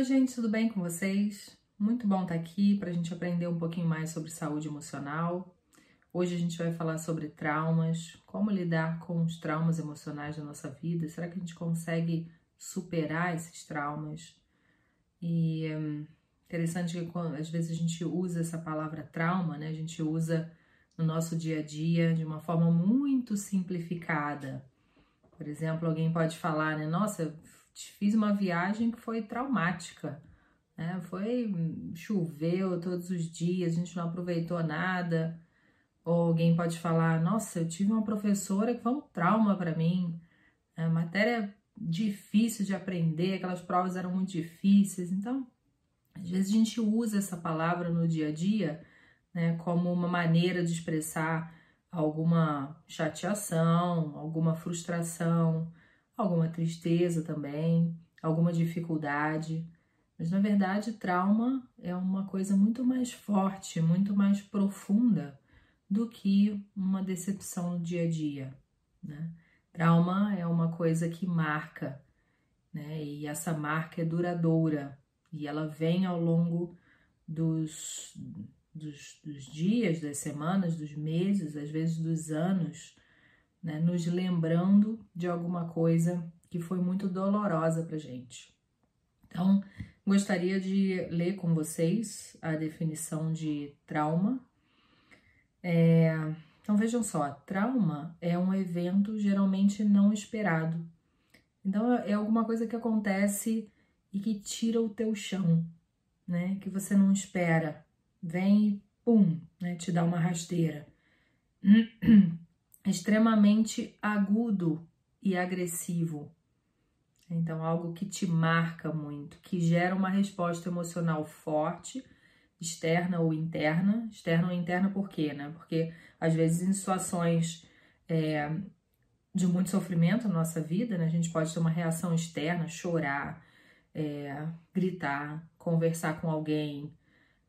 Oi, gente, tudo bem com vocês? Muito bom estar aqui para a gente aprender um pouquinho mais sobre saúde emocional. Hoje a gente vai falar sobre traumas, como lidar com os traumas emocionais da nossa vida. Será que a gente consegue superar esses traumas? E hum, interessante que às vezes a gente usa essa palavra trauma, né? A gente usa no nosso dia a dia de uma forma muito simplificada. Por exemplo, alguém pode falar, né? Nossa, fiz uma viagem que foi traumática. Né? Foi choveu todos os dias, a gente não aproveitou nada. Ou alguém pode falar: Nossa, eu tive uma professora que foi um trauma para mim. A matéria difícil de aprender, aquelas provas eram muito difíceis. Então, às vezes a gente usa essa palavra no dia a dia né, como uma maneira de expressar alguma chateação, alguma frustração, alguma tristeza também, alguma dificuldade. Mas na verdade, trauma é uma coisa muito mais forte, muito mais profunda do que uma decepção no dia a dia. Né? Trauma é uma coisa que marca, né? E essa marca é duradoura e ela vem ao longo dos, dos, dos dias, das semanas, dos meses, às vezes dos anos, né? nos lembrando de alguma coisa que foi muito dolorosa para gente. Então, gostaria de ler com vocês a definição de trauma. É, então, vejam só: trauma é um evento geralmente não esperado. Então, é alguma coisa que acontece e que tira o teu chão, né? Que você não espera. Vem e pum, né? Te dá uma rasteira. Extremamente agudo e agressivo. Então, algo que te marca muito, que gera uma resposta emocional forte, externa ou interna. Externa ou interna por quê, né? Porque às vezes em situações é, de muito sofrimento na nossa vida, né, a gente pode ter uma reação externa, chorar, é, gritar, conversar com alguém.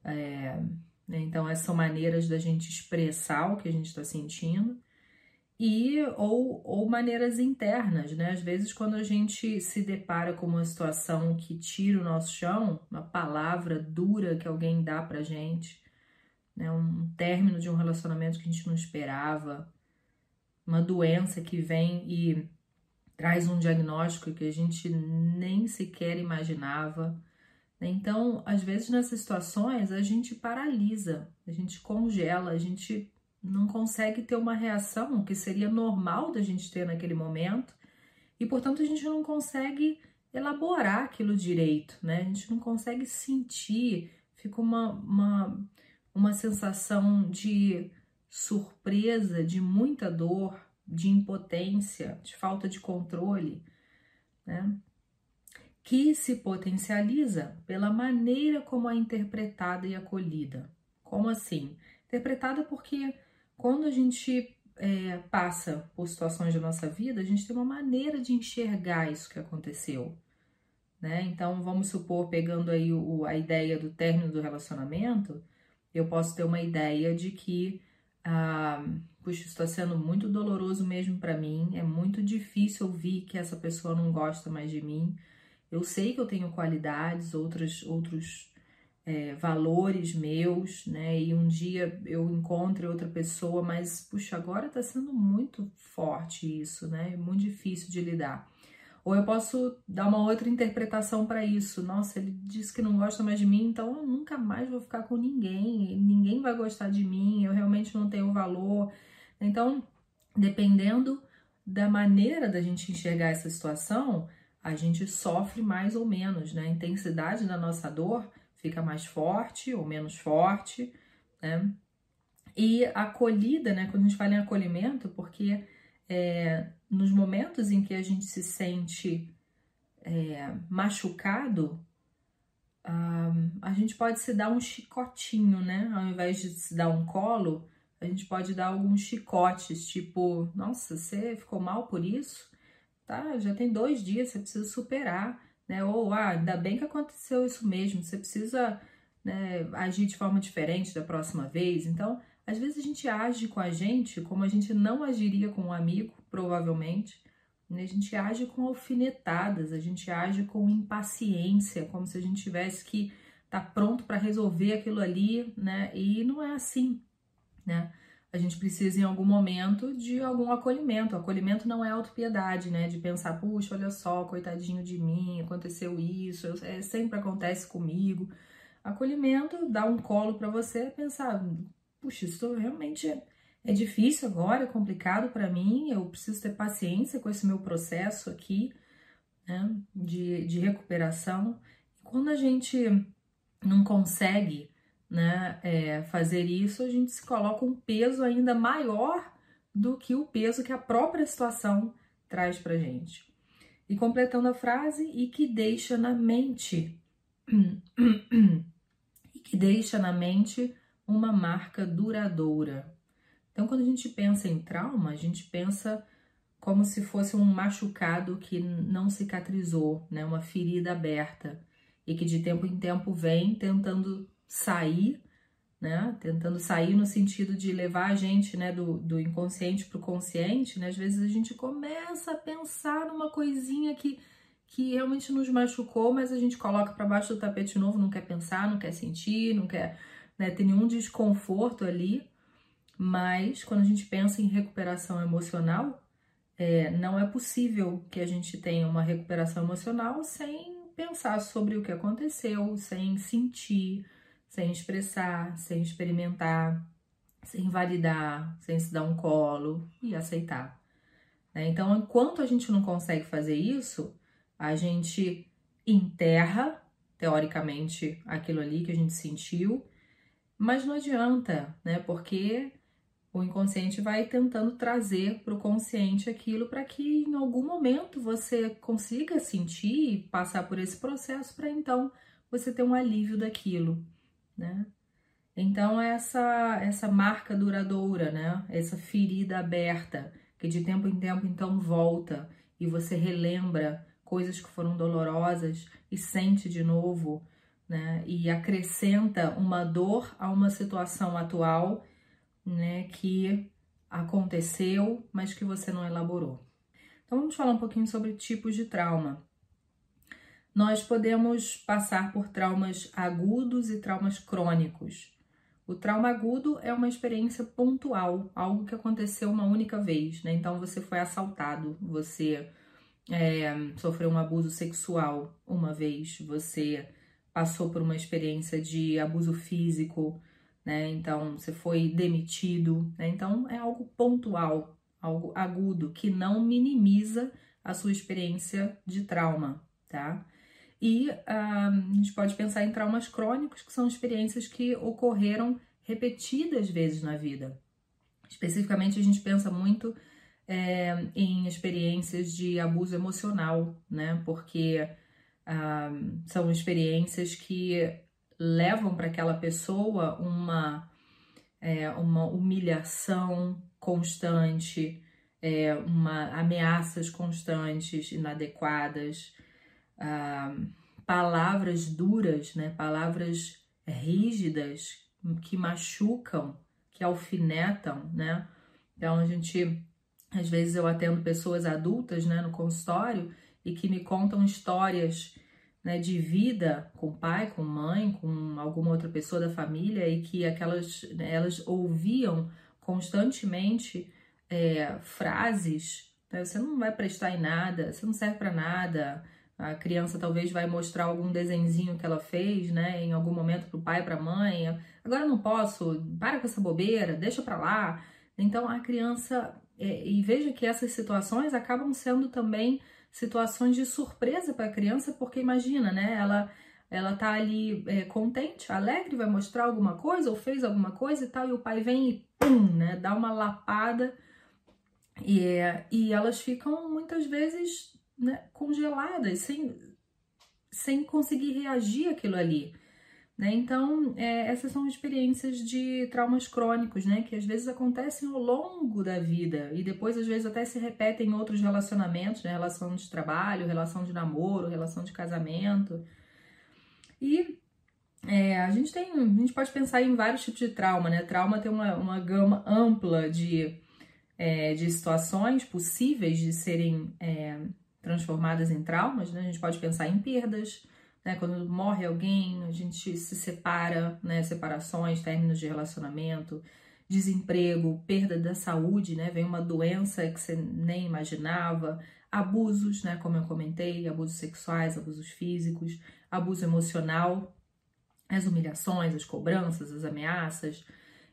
É, né? Então, essas são maneiras da gente expressar o que a gente está sentindo e ou, ou maneiras internas, né? Às vezes, quando a gente se depara com uma situação que tira o nosso chão, uma palavra dura que alguém dá pra gente, né? um término de um relacionamento que a gente não esperava, uma doença que vem e traz um diagnóstico que a gente nem sequer imaginava. Né? Então, às vezes nessas situações a gente paralisa, a gente congela, a gente não consegue ter uma reação que seria normal da gente ter naquele momento e, portanto, a gente não consegue elaborar aquilo direito, né? A gente não consegue sentir, fica uma, uma, uma sensação de surpresa, de muita dor, de impotência, de falta de controle, né? Que se potencializa pela maneira como é interpretada e acolhida. Como assim? Interpretada porque quando a gente é, passa por situações da nossa vida, a gente tem uma maneira de enxergar isso que aconteceu. Né? Então, vamos supor, pegando aí o, a ideia do término do relacionamento, eu posso ter uma ideia de que, ah, puxa, está sendo muito doloroso mesmo para mim, é muito difícil ouvir que essa pessoa não gosta mais de mim. Eu sei que eu tenho qualidades, outros, outros é, valores meus, né? E um dia eu encontre outra pessoa, mas puxa, agora tá sendo muito forte isso, né? Muito difícil de lidar. Ou eu posso dar uma outra interpretação para isso. Nossa, ele disse que não gosta mais de mim, então eu nunca mais vou ficar com ninguém. Ninguém vai gostar de mim. Eu realmente não tenho valor. Então, dependendo da maneira da gente enxergar essa situação, a gente sofre mais ou menos, né? A intensidade da nossa dor fica mais forte ou menos forte, né? E acolhida, né? Quando a gente fala em acolhimento, porque é, nos momentos em que a gente se sente é, machucado, a gente pode se dar um chicotinho, né? Ao invés de se dar um colo, a gente pode dar alguns chicotes, tipo, nossa, você ficou mal por isso? Tá, já tem dois dias, você precisa superar né? Ou, ah, ainda bem que aconteceu isso mesmo, você precisa né, agir de forma diferente da próxima vez. Então, às vezes a gente age com a gente como a gente não agiria com um amigo, provavelmente, né? a gente age com alfinetadas, a gente age com impaciência, como se a gente tivesse que estar tá pronto para resolver aquilo ali, né? E não é assim, né? A gente precisa em algum momento de algum acolhimento. O acolhimento não é autopiedade, né? De pensar, puxa, olha só, coitadinho de mim, aconteceu isso, é, sempre acontece comigo. Acolhimento, dar um colo para você, pensar, puxa, isso realmente é, é difícil agora, é complicado para mim, eu preciso ter paciência com esse meu processo aqui, né, de, de recuperação. Quando a gente não consegue né, é, fazer isso, a gente se coloca um peso ainda maior do que o peso que a própria situação traz para gente. E completando a frase, e que deixa na mente, e que deixa na mente uma marca duradoura. Então, quando a gente pensa em trauma, a gente pensa como se fosse um machucado que não cicatrizou, né? uma ferida aberta e que de tempo em tempo vem tentando sair, né? Tentando sair no sentido de levar a gente, né, do, do inconsciente para o consciente, né? Às vezes a gente começa a pensar numa coisinha que, que realmente nos machucou, mas a gente coloca para baixo do tapete novo, não quer pensar, não quer sentir, não quer né, ter nenhum desconforto ali. Mas quando a gente pensa em recuperação emocional, é, não é possível que a gente tenha uma recuperação emocional sem pensar sobre o que aconteceu, sem sentir, sem expressar, sem experimentar, sem validar, sem se dar um colo e aceitar. Né? Então, enquanto a gente não consegue fazer isso, a gente enterra, teoricamente, aquilo ali que a gente sentiu, mas não adianta, né? Porque o inconsciente vai tentando trazer para o consciente aquilo para que em algum momento você consiga sentir e passar por esse processo para então você ter um alívio daquilo, né? Então essa essa marca duradoura, né? Essa ferida aberta que de tempo em tempo então volta e você relembra coisas que foram dolorosas e sente de novo, né? E acrescenta uma dor a uma situação atual né, que aconteceu, mas que você não elaborou. Então vamos falar um pouquinho sobre tipos de trauma. Nós podemos passar por traumas agudos e traumas crônicos. O trauma agudo é uma experiência pontual, algo que aconteceu uma única vez, né? Então você foi assaltado, você é, sofreu um abuso sexual uma vez, você passou por uma experiência de abuso físico, né? Então você foi demitido, né? Então é algo pontual, algo agudo que não minimiza a sua experiência de trauma, tá? E uh, a gente pode pensar em traumas crônicos, que são experiências que ocorreram repetidas vezes na vida. Especificamente, a gente pensa muito é, em experiências de abuso emocional, né? Porque uh, são experiências que levam para aquela pessoa uma, é, uma humilhação constante, é, uma ameaças constantes, inadequadas, ah, palavras duras, né, palavras rígidas que machucam, que alfinetam, né? Então a gente, às vezes eu atendo pessoas adultas, né, no consultório e que me contam histórias né, de vida com pai, com mãe, com alguma outra pessoa da família e que aquelas né, elas ouviam constantemente é, frases né, você não vai prestar em nada, você não serve para nada. A criança talvez vai mostrar algum desenzinho que ela fez, né, em algum momento para o pai, para a mãe. Agora não posso, para com essa bobeira, deixa para lá. Então a criança é, e veja que essas situações acabam sendo também situações de surpresa para a criança, porque imagina, né? Ela ela tá ali é, contente, alegre, vai mostrar alguma coisa ou fez alguma coisa e tal, e o pai vem e pum, né? Dá uma lapada e, e elas ficam muitas vezes né, congeladas, sem, sem conseguir reagir aquilo ali. Né? Então, é, essas são experiências de traumas crônicos, né? Que às vezes acontecem ao longo da vida e depois, às vezes, até se repetem em outros relacionamentos, né? Relação de trabalho, relação de namoro, relação de casamento. E é, a gente tem, a gente pode pensar em vários tipos de trauma, né? Trauma tem uma, uma gama ampla de, é, de situações possíveis de serem é, transformadas em traumas, né? A gente pode pensar em perdas, né? Quando morre alguém, a gente se separa, né? Separações, términos de relacionamento, desemprego, perda da saúde, né? Vem uma doença que você nem imaginava, abusos, né? Como eu comentei, abusos sexuais, abusos físicos, abuso emocional, as humilhações, as cobranças, as ameaças,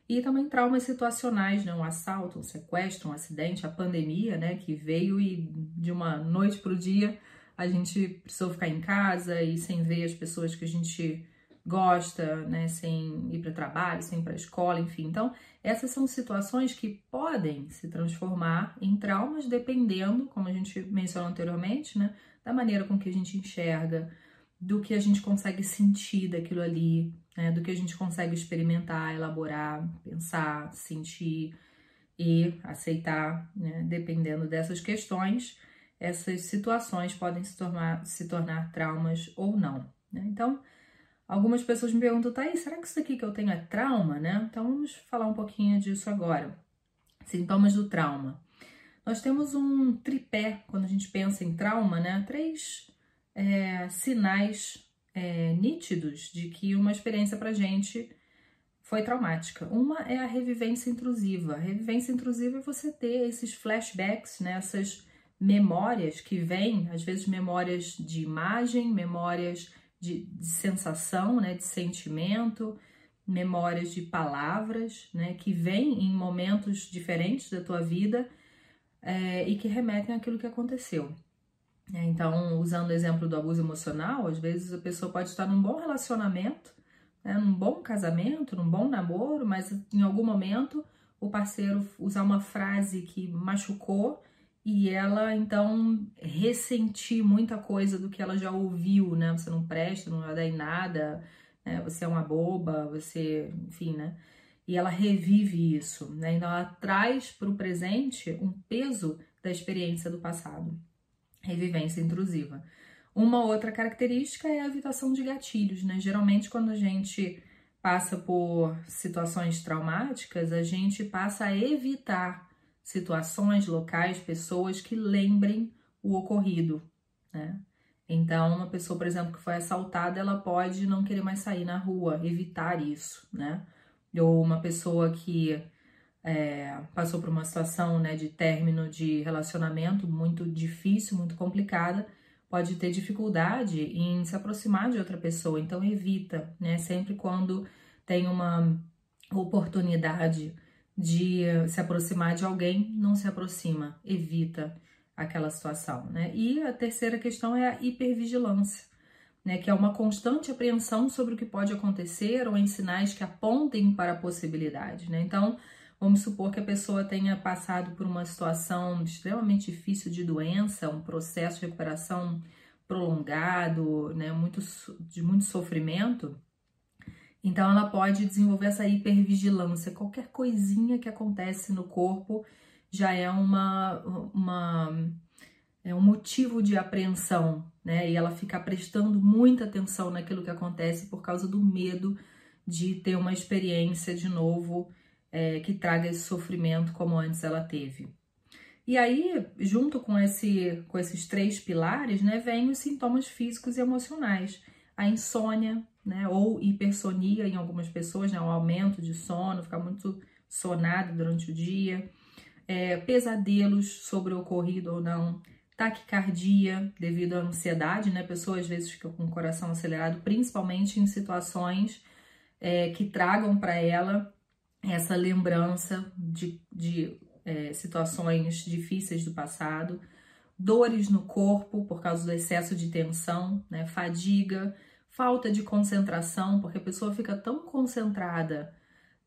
e também traumas situacionais, né? Um assalto, um sequestro, um acidente, a pandemia, né? Que veio e de uma noite para o dia a gente precisou ficar em casa e sem ver as pessoas que a gente gosta, né? Sem ir para trabalho, sem ir para escola, enfim. Então, essas são situações que podem se transformar em traumas dependendo, como a gente mencionou anteriormente, né? Da maneira com que a gente enxerga, do que a gente consegue sentir daquilo ali, né, do que a gente consegue experimentar, elaborar, pensar, sentir e aceitar, né, dependendo dessas questões, essas situações podem se tornar, se tornar traumas ou não. Né? Então, algumas pessoas me perguntam, tá aí, será que isso aqui que eu tenho é trauma, né? Então, vamos falar um pouquinho disso agora. Sintomas do trauma. Nós temos um tripé quando a gente pensa em trauma, né? Três é, sinais é, nítidos de que uma experiência para gente foi traumática. Uma é a revivência intrusiva. A revivência intrusiva é você ter esses flashbacks, né, essas memórias que vêm, às vezes memórias de imagem, memórias de, de sensação, né, de sentimento, memórias de palavras, né, que vêm em momentos diferentes da tua vida é, e que remetem àquilo que aconteceu. É, então, usando o exemplo do abuso emocional, às vezes a pessoa pode estar num bom relacionamento, né, num bom casamento, num bom namoro, mas em algum momento o parceiro usar uma frase que machucou e ela então ressentir muita coisa do que ela já ouviu, né? Você não presta, não vai dar em nada, né? você é uma boba, você, enfim, né? E ela revive isso, né? Então ela traz para o presente um peso da experiência do passado revivência intrusiva. Uma outra característica é a evitação de gatilhos, né? Geralmente, quando a gente passa por situações traumáticas, a gente passa a evitar situações, locais, pessoas que lembrem o ocorrido, né? Então, uma pessoa, por exemplo, que foi assaltada, ela pode não querer mais sair na rua, evitar isso, né? Ou uma pessoa que é, passou por uma situação né, de término de relacionamento muito difícil, muito complicada, pode ter dificuldade em se aproximar de outra pessoa. Então evita, né? Sempre quando tem uma oportunidade de se aproximar de alguém, não se aproxima, evita aquela situação, né? E a terceira questão é a hipervigilância, né? Que é uma constante apreensão sobre o que pode acontecer ou em sinais que apontem para a possibilidade, né? Então, Vamos supor que a pessoa tenha passado por uma situação extremamente difícil de doença, um processo de recuperação prolongado, né, muito, de muito sofrimento. Então, ela pode desenvolver essa hipervigilância. Qualquer coisinha que acontece no corpo já é uma, uma é um motivo de apreensão, né? E ela fica prestando muita atenção naquilo que acontece por causa do medo de ter uma experiência de novo é, que traga esse sofrimento como antes ela teve. E aí, junto com, esse, com esses três pilares, né, vem os sintomas físicos e emocionais. A insônia, né, ou hipersonia em algumas pessoas, né, um aumento de sono, ficar muito sonado durante o dia, é, pesadelos sobre o ocorrido ou não, taquicardia devido à ansiedade, né, a pessoa às vezes fica com o coração acelerado, principalmente em situações é, que tragam para ela essa lembrança de, de é, situações difíceis do passado, dores no corpo por causa do excesso de tensão, né, fadiga, falta de concentração, porque a pessoa fica tão concentrada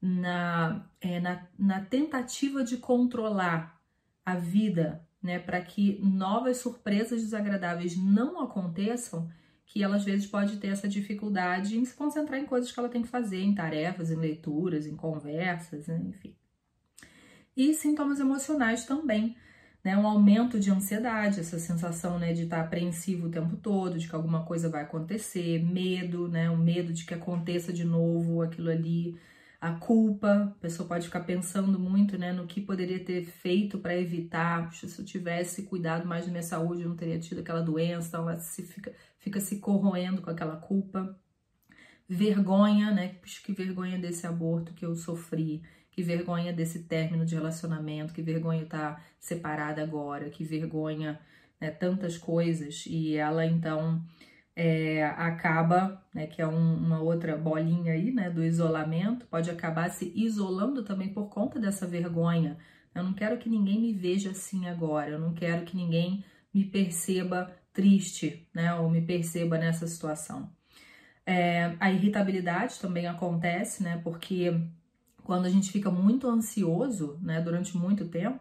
na, é, na, na tentativa de controlar a vida, né, para que novas surpresas desagradáveis não aconteçam, que ela às vezes pode ter essa dificuldade em se concentrar em coisas que ela tem que fazer, em tarefas, em leituras, em conversas, né? enfim. E sintomas emocionais também, né? Um aumento de ansiedade, essa sensação, né, de estar apreensivo o tempo todo, de que alguma coisa vai acontecer, medo, né, o medo de que aconteça de novo aquilo ali, a culpa, a pessoa pode ficar pensando muito né, no que poderia ter feito para evitar. Puxa, se eu tivesse cuidado mais da minha saúde, eu não teria tido aquela doença. Então, ela se fica, fica se corroendo com aquela culpa. Vergonha, né? Que vergonha desse aborto que eu sofri. Que vergonha desse término de relacionamento. Que vergonha estar tá separada agora. Que vergonha, né, tantas coisas. E ela, então é, acaba, né, que é um, uma outra bolinha aí, né, do isolamento, pode acabar se isolando também por conta dessa vergonha. Eu não quero que ninguém me veja assim agora, eu não quero que ninguém me perceba triste, né, ou me perceba nessa situação. É, a irritabilidade também acontece, né, porque quando a gente fica muito ansioso, né, durante muito tempo,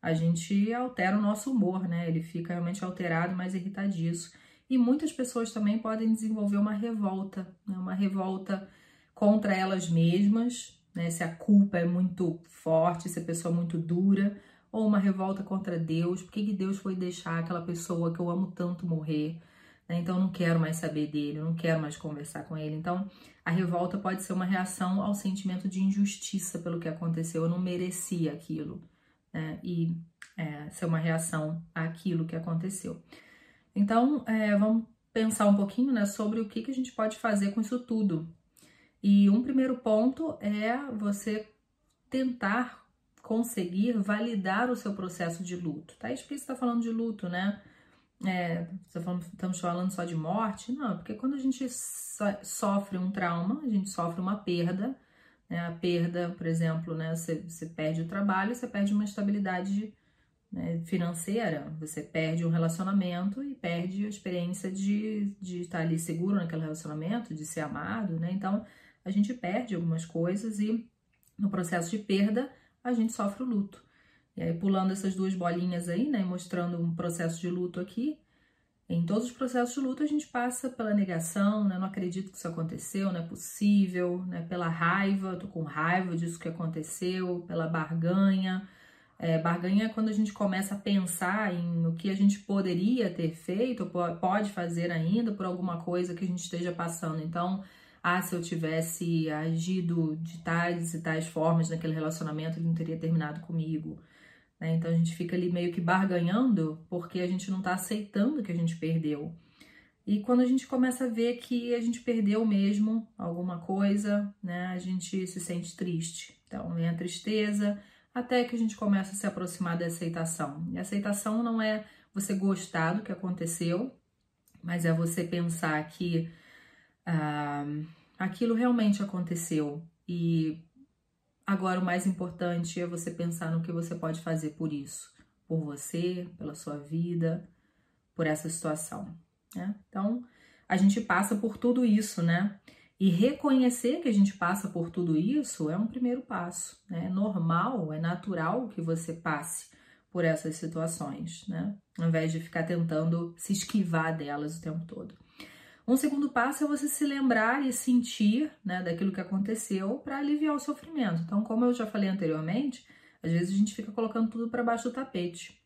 a gente altera o nosso humor, né, ele fica realmente alterado, mais irritadiço. E muitas pessoas também podem desenvolver uma revolta, né? uma revolta contra elas mesmas, né? se a culpa é muito forte, se a pessoa é muito dura, ou uma revolta contra Deus, por que Deus foi deixar aquela pessoa que eu amo tanto morrer? Né? Então eu não quero mais saber dele, eu não quero mais conversar com ele. Então a revolta pode ser uma reação ao sentimento de injustiça pelo que aconteceu, eu não merecia aquilo, né? e é, ser uma reação àquilo que aconteceu. Então, é, vamos pensar um pouquinho né, sobre o que, que a gente pode fazer com isso tudo. E um primeiro ponto é você tentar conseguir validar o seu processo de luto. Tá explícito está falando de luto, né? É, estamos falando só de morte? Não, porque quando a gente sofre um trauma, a gente sofre uma perda, né? A perda, por exemplo, né? Você, você perde o trabalho, você perde uma estabilidade né, financeira, você perde um relacionamento e perde a experiência de, de estar ali seguro naquele relacionamento, de ser amado, né? Então a gente perde algumas coisas e no processo de perda a gente sofre o luto. E aí, pulando essas duas bolinhas aí, né, mostrando um processo de luto aqui, em todos os processos de luto a gente passa pela negação, né? Não acredito que isso aconteceu, não é possível, né? Pela raiva, tô com raiva disso que aconteceu, pela barganha, é, barganha é quando a gente começa a pensar em o que a gente poderia ter feito, pode fazer ainda por alguma coisa que a gente esteja passando. Então, ah, se eu tivesse agido de tais e tais formas naquele relacionamento, ele não teria terminado comigo. Né? Então a gente fica ali meio que barganhando porque a gente não está aceitando que a gente perdeu. E quando a gente começa a ver que a gente perdeu mesmo alguma coisa, né, a gente se sente triste. Então vem a tristeza, até que a gente começa a se aproximar da aceitação. E aceitação não é você gostar do que aconteceu, mas é você pensar que ah, aquilo realmente aconteceu e agora o mais importante é você pensar no que você pode fazer por isso, por você, pela sua vida, por essa situação. Né? Então a gente passa por tudo isso, né? E reconhecer que a gente passa por tudo isso é um primeiro passo. Né? É normal, é natural que você passe por essas situações, né? Ao invés de ficar tentando se esquivar delas o tempo todo. Um segundo passo é você se lembrar e sentir né, daquilo que aconteceu para aliviar o sofrimento. Então, como eu já falei anteriormente, às vezes a gente fica colocando tudo para baixo do tapete,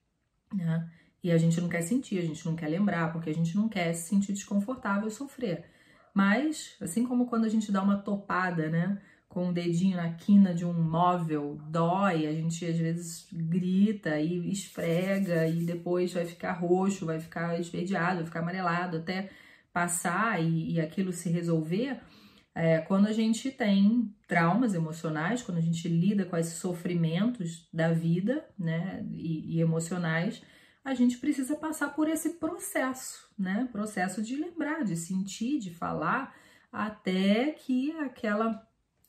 né? E a gente não quer sentir, a gente não quer lembrar, porque a gente não quer se sentir desconfortável e sofrer. Mas, assim como quando a gente dá uma topada, né? Com o dedinho na quina de um móvel, dói, a gente às vezes grita e esfrega e depois vai ficar roxo, vai ficar esverdeado, vai ficar amarelado até passar e, e aquilo se resolver. É, quando a gente tem traumas emocionais, quando a gente lida com esses sofrimentos da vida, né, e, e emocionais, a gente precisa passar por esse processo, né? Processo de lembrar, de sentir, de falar, até que aquela,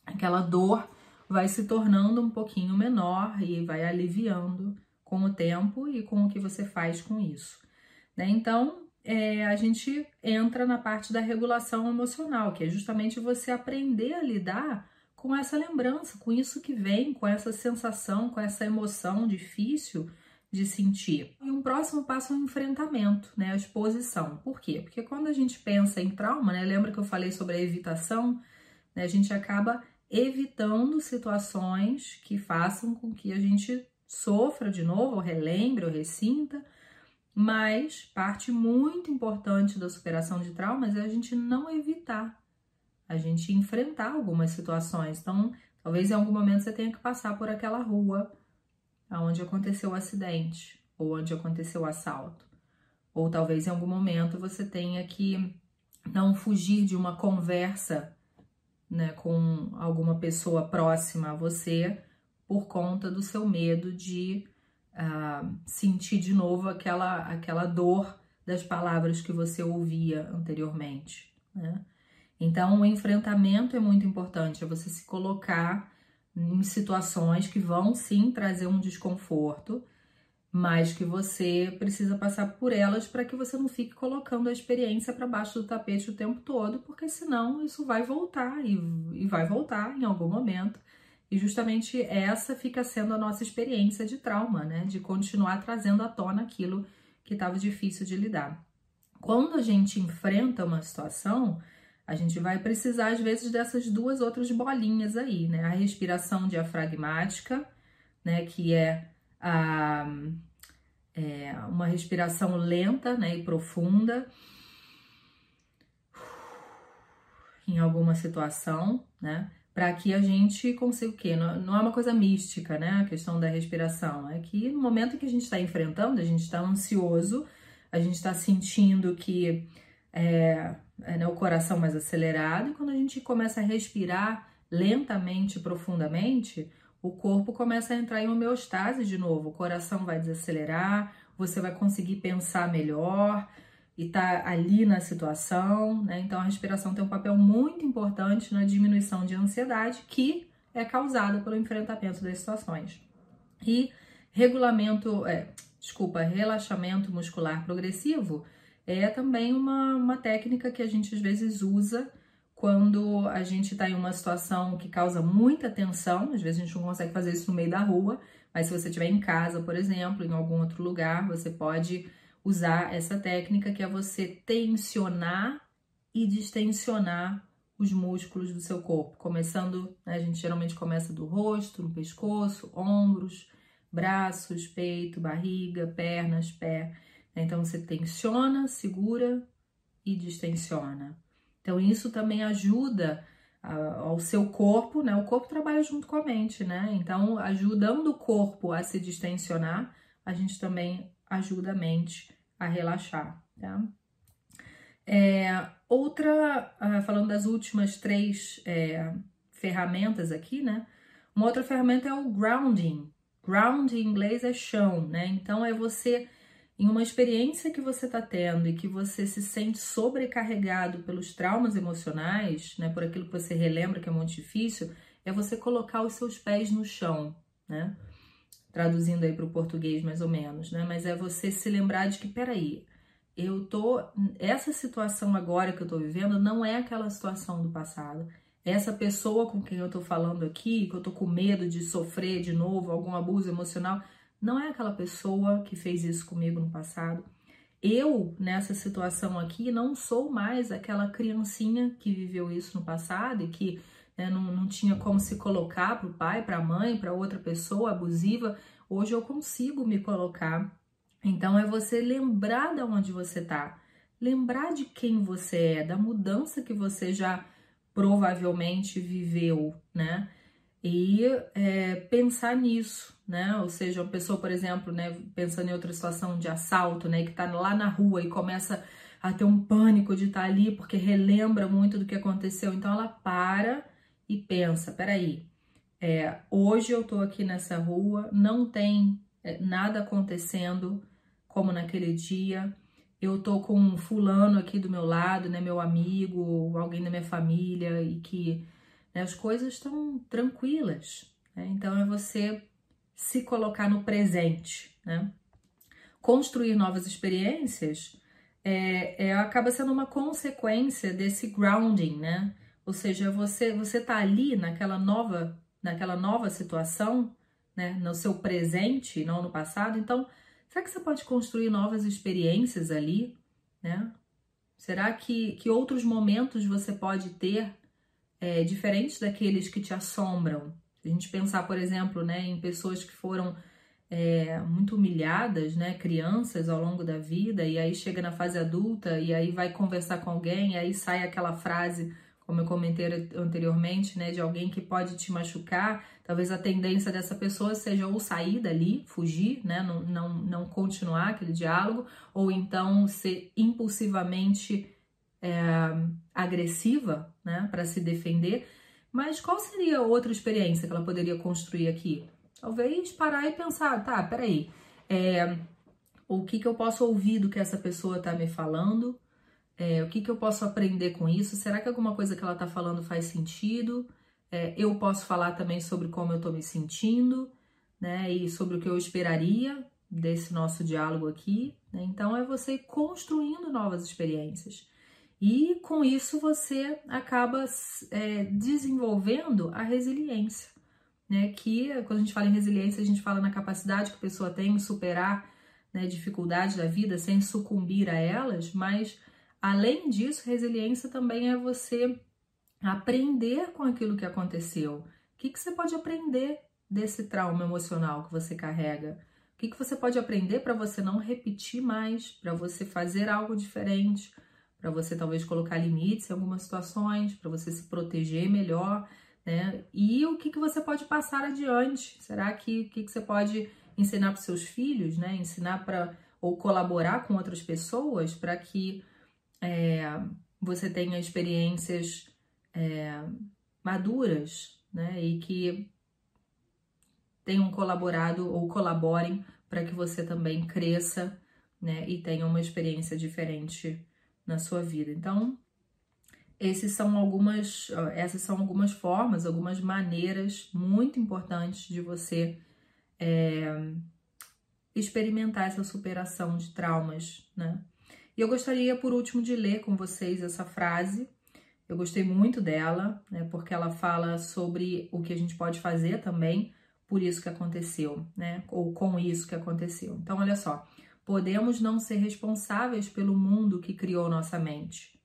aquela dor vai se tornando um pouquinho menor e vai aliviando com o tempo e com o que você faz com isso. Né? Então, é, a gente entra na parte da regulação emocional, que é justamente você aprender a lidar com essa lembrança, com isso que vem, com essa sensação, com essa emoção difícil de sentir. E um próximo passo é o enfrentamento, né, a exposição. Por quê? Porque quando a gente pensa em trauma, né, lembra que eu falei sobre a evitação, né, a gente acaba evitando situações que façam com que a gente sofra de novo, ou relembre, ou ressinta, mas parte muito importante da superação de traumas é a gente não evitar, a gente enfrentar algumas situações. Então, Talvez em algum momento você tenha que passar por aquela rua onde aconteceu o acidente ou onde aconteceu o assalto. Ou talvez em algum momento você tenha que não fugir de uma conversa né, com alguma pessoa próxima a você por conta do seu medo de uh, sentir de novo aquela, aquela dor das palavras que você ouvia anteriormente. Né? Então, o enfrentamento é muito importante, é você se colocar em situações que vão sim trazer um desconforto, mas que você precisa passar por elas para que você não fique colocando a experiência para baixo do tapete o tempo todo, porque senão isso vai voltar e, e vai voltar em algum momento. E justamente essa fica sendo a nossa experiência de trauma, né? De continuar trazendo à tona aquilo que estava difícil de lidar. Quando a gente enfrenta uma situação, a gente vai precisar às vezes dessas duas outras bolinhas aí, né? A respiração diafragmática, né? Que é a, é, uma respiração lenta né, e profunda em alguma situação, né? Para que a gente consiga o quê? Não, não, é uma coisa mística, né? A questão da respiração. É que no momento que a gente está enfrentando, a gente está ansioso, a gente está sentindo que é, é né, o coração mais acelerado, e quando a gente começa a respirar lentamente, profundamente, o corpo começa a entrar em homeostase de novo, o coração vai desacelerar, você vai conseguir pensar melhor e tá ali na situação, né? Então a respiração tem um papel muito importante na diminuição de ansiedade que é causada pelo enfrentamento das situações. E regulamento, é, desculpa, relaxamento muscular progressivo é também uma, uma técnica que a gente às vezes usa quando a gente está em uma situação que causa muita tensão, às vezes a gente não consegue fazer isso no meio da rua, mas se você estiver em casa, por exemplo, em algum outro lugar, você pode usar essa técnica que é você tensionar e distensionar os músculos do seu corpo, começando, né, a gente geralmente começa do rosto, no pescoço, ombros, braços, peito, barriga, pernas, pé. Então você tensiona, segura e distensiona. Então, isso também ajuda uh, ao seu corpo, né? O corpo trabalha junto com a mente, né? Então, ajudando o corpo a se distensionar, a gente também ajuda a mente a relaxar, tá? É, outra, uh, falando das últimas três é, ferramentas aqui, né? Uma outra ferramenta é o grounding. Ground em inglês é chão, né? Então é você em uma experiência que você está tendo e que você se sente sobrecarregado pelos traumas emocionais, né, por aquilo que você relembra que é muito difícil, é você colocar os seus pés no chão, né? Traduzindo aí para o português mais ou menos, né? Mas é você se lembrar de que, peraí, eu tô. Essa situação agora que eu tô vivendo não é aquela situação do passado. Essa pessoa com quem eu tô falando aqui, que eu tô com medo de sofrer de novo algum abuso emocional, não é aquela pessoa que fez isso comigo no passado. Eu, nessa situação aqui, não sou mais aquela criancinha que viveu isso no passado e que né, não, não tinha como se colocar para o pai, para a mãe, para outra pessoa abusiva. Hoje eu consigo me colocar. Então é você lembrar de onde você está, lembrar de quem você é, da mudança que você já provavelmente viveu, né? E é, pensar nisso, né? Ou seja, uma pessoa, por exemplo, né, pensando em outra situação de assalto, né, que tá lá na rua e começa a ter um pânico de estar tá ali porque relembra muito do que aconteceu. Então ela para e pensa, peraí, é, hoje eu tô aqui nessa rua, não tem é, nada acontecendo como naquele dia. Eu tô com um fulano aqui do meu lado, né, meu amigo, alguém da minha família e que né, as coisas estão tranquilas. Né? Então é você se colocar no presente, né? Construir novas experiências é, é, acaba sendo uma consequência desse grounding, né? Ou seja, você você tá ali naquela nova naquela nova situação, né? No seu presente, não no passado. Então, será que você pode construir novas experiências ali, né? Será que, que outros momentos você pode ter é, diferentes daqueles que te assombram, a gente pensar, por exemplo, né, em pessoas que foram é, muito humilhadas, né, crianças ao longo da vida, e aí chega na fase adulta e aí vai conversar com alguém, e aí sai aquela frase como eu comentei anteriormente, né, de alguém que pode te machucar, talvez a tendência dessa pessoa seja ou sair dali, fugir, né, não, não, não continuar aquele diálogo, ou então ser impulsivamente é, agressiva, né, para se defender. Mas qual seria outra experiência que ela poderia construir aqui? Talvez parar e pensar, tá, peraí, é, o que, que eu posso ouvir do que essa pessoa está me falando? É, o que, que eu posso aprender com isso? Será que alguma coisa que ela está falando faz sentido? É, eu posso falar também sobre como eu estou me sentindo, né? E sobre o que eu esperaria desse nosso diálogo aqui. Né? Então, é você construindo novas experiências. E com isso você acaba é, desenvolvendo a resiliência, né? Que quando a gente fala em resiliência, a gente fala na capacidade que a pessoa tem de superar né, dificuldades da vida sem sucumbir a elas, mas Além disso, resiliência também é você aprender com aquilo que aconteceu. O que, que você pode aprender desse trauma emocional que você carrega? O que, que você pode aprender para você não repetir mais, para você fazer algo diferente, para você talvez colocar limites em algumas situações, para você se proteger melhor, né? E o que, que você pode passar adiante? Será que o que, que você pode ensinar para seus filhos, né? Ensinar para ou colaborar com outras pessoas para que é, você tenha experiências é, maduras, né? E que tenham colaborado ou colaborem para que você também cresça, né? E tenha uma experiência diferente na sua vida. Então, esses são algumas, essas são algumas formas, algumas maneiras muito importantes de você é, experimentar essa superação de traumas, né? E eu gostaria, por último, de ler com vocês essa frase. Eu gostei muito dela, né, porque ela fala sobre o que a gente pode fazer também por isso que aconteceu, né, ou com isso que aconteceu. Então, olha só: podemos não ser responsáveis pelo mundo que criou nossa mente,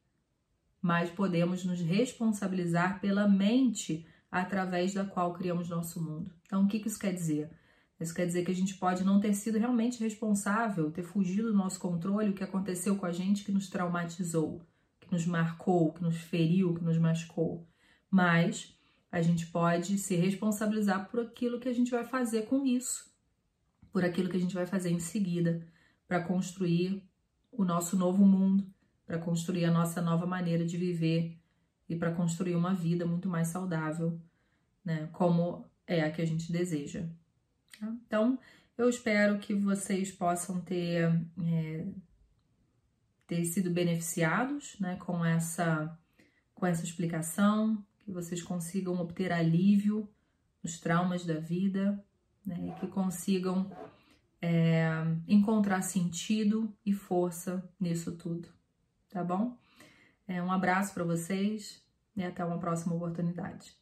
mas podemos nos responsabilizar pela mente através da qual criamos nosso mundo. Então, o que isso quer dizer? Isso quer dizer que a gente pode não ter sido realmente responsável, ter fugido do nosso controle o que aconteceu com a gente que nos traumatizou, que nos marcou, que nos feriu, que nos machucou. Mas a gente pode se responsabilizar por aquilo que a gente vai fazer com isso, por aquilo que a gente vai fazer em seguida, para construir o nosso novo mundo, para construir a nossa nova maneira de viver e para construir uma vida muito mais saudável, né? Como é a que a gente deseja. Tá? Então, eu espero que vocês possam ter, é, ter sido beneficiados né, com, essa, com essa explicação, que vocês consigam obter alívio nos traumas da vida né, que consigam é, encontrar sentido e força nisso tudo, tá bom? É, um abraço para vocês e até uma próxima oportunidade.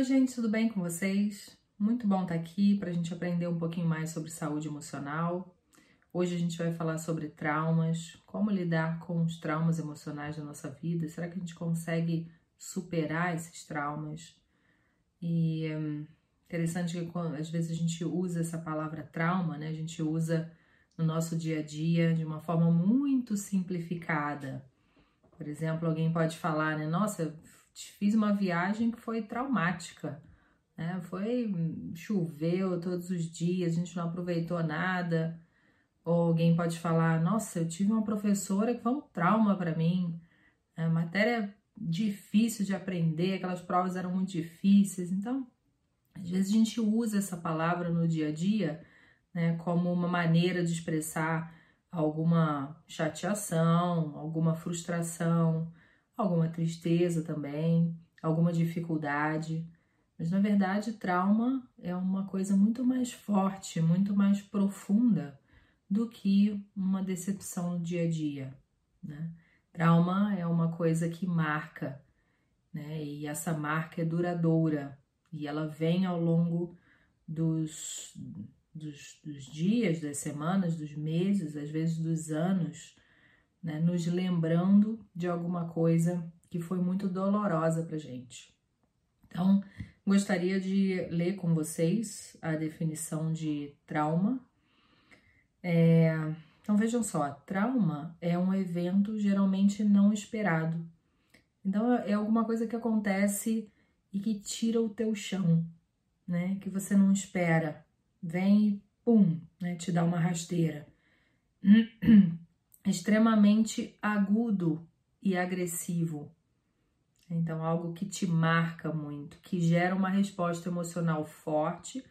Oi, gente, tudo bem com vocês? Muito bom estar aqui para a gente aprender um pouquinho mais sobre saúde emocional. Hoje a gente vai falar sobre traumas, como lidar com os traumas emocionais da nossa vida. Será que a gente consegue superar esses traumas? E hum, interessante que às vezes a gente usa essa palavra trauma, né? A gente usa no nosso dia a dia de uma forma muito simplificada. Por exemplo, alguém pode falar, né? Nossa, fiz uma viagem que foi traumática. Né? Foi choveu todos os dias, a gente não aproveitou nada. Ou alguém pode falar, nossa, eu tive uma professora que foi um trauma para mim. É, matéria difícil de aprender, aquelas provas eram muito difíceis. Então, às vezes a gente usa essa palavra no dia a dia né, como uma maneira de expressar alguma chateação, alguma frustração, alguma tristeza também, alguma dificuldade. Mas na verdade, trauma é uma coisa muito mais forte, muito mais profunda do que uma decepção no dia a dia. Né? Trauma é uma coisa que marca, né? E essa marca é duradoura e ela vem ao longo dos, dos, dos dias, das semanas, dos meses, às vezes dos anos, né? nos lembrando de alguma coisa que foi muito dolorosa para gente. Então, gostaria de ler com vocês a definição de trauma. É, então, vejam só: trauma é um evento geralmente não esperado. Então, é alguma coisa que acontece e que tira o teu chão, né? Que você não espera. Vem e pum, né? Te dá uma rasteira. Extremamente agudo e agressivo. Então, algo que te marca muito, que gera uma resposta emocional forte,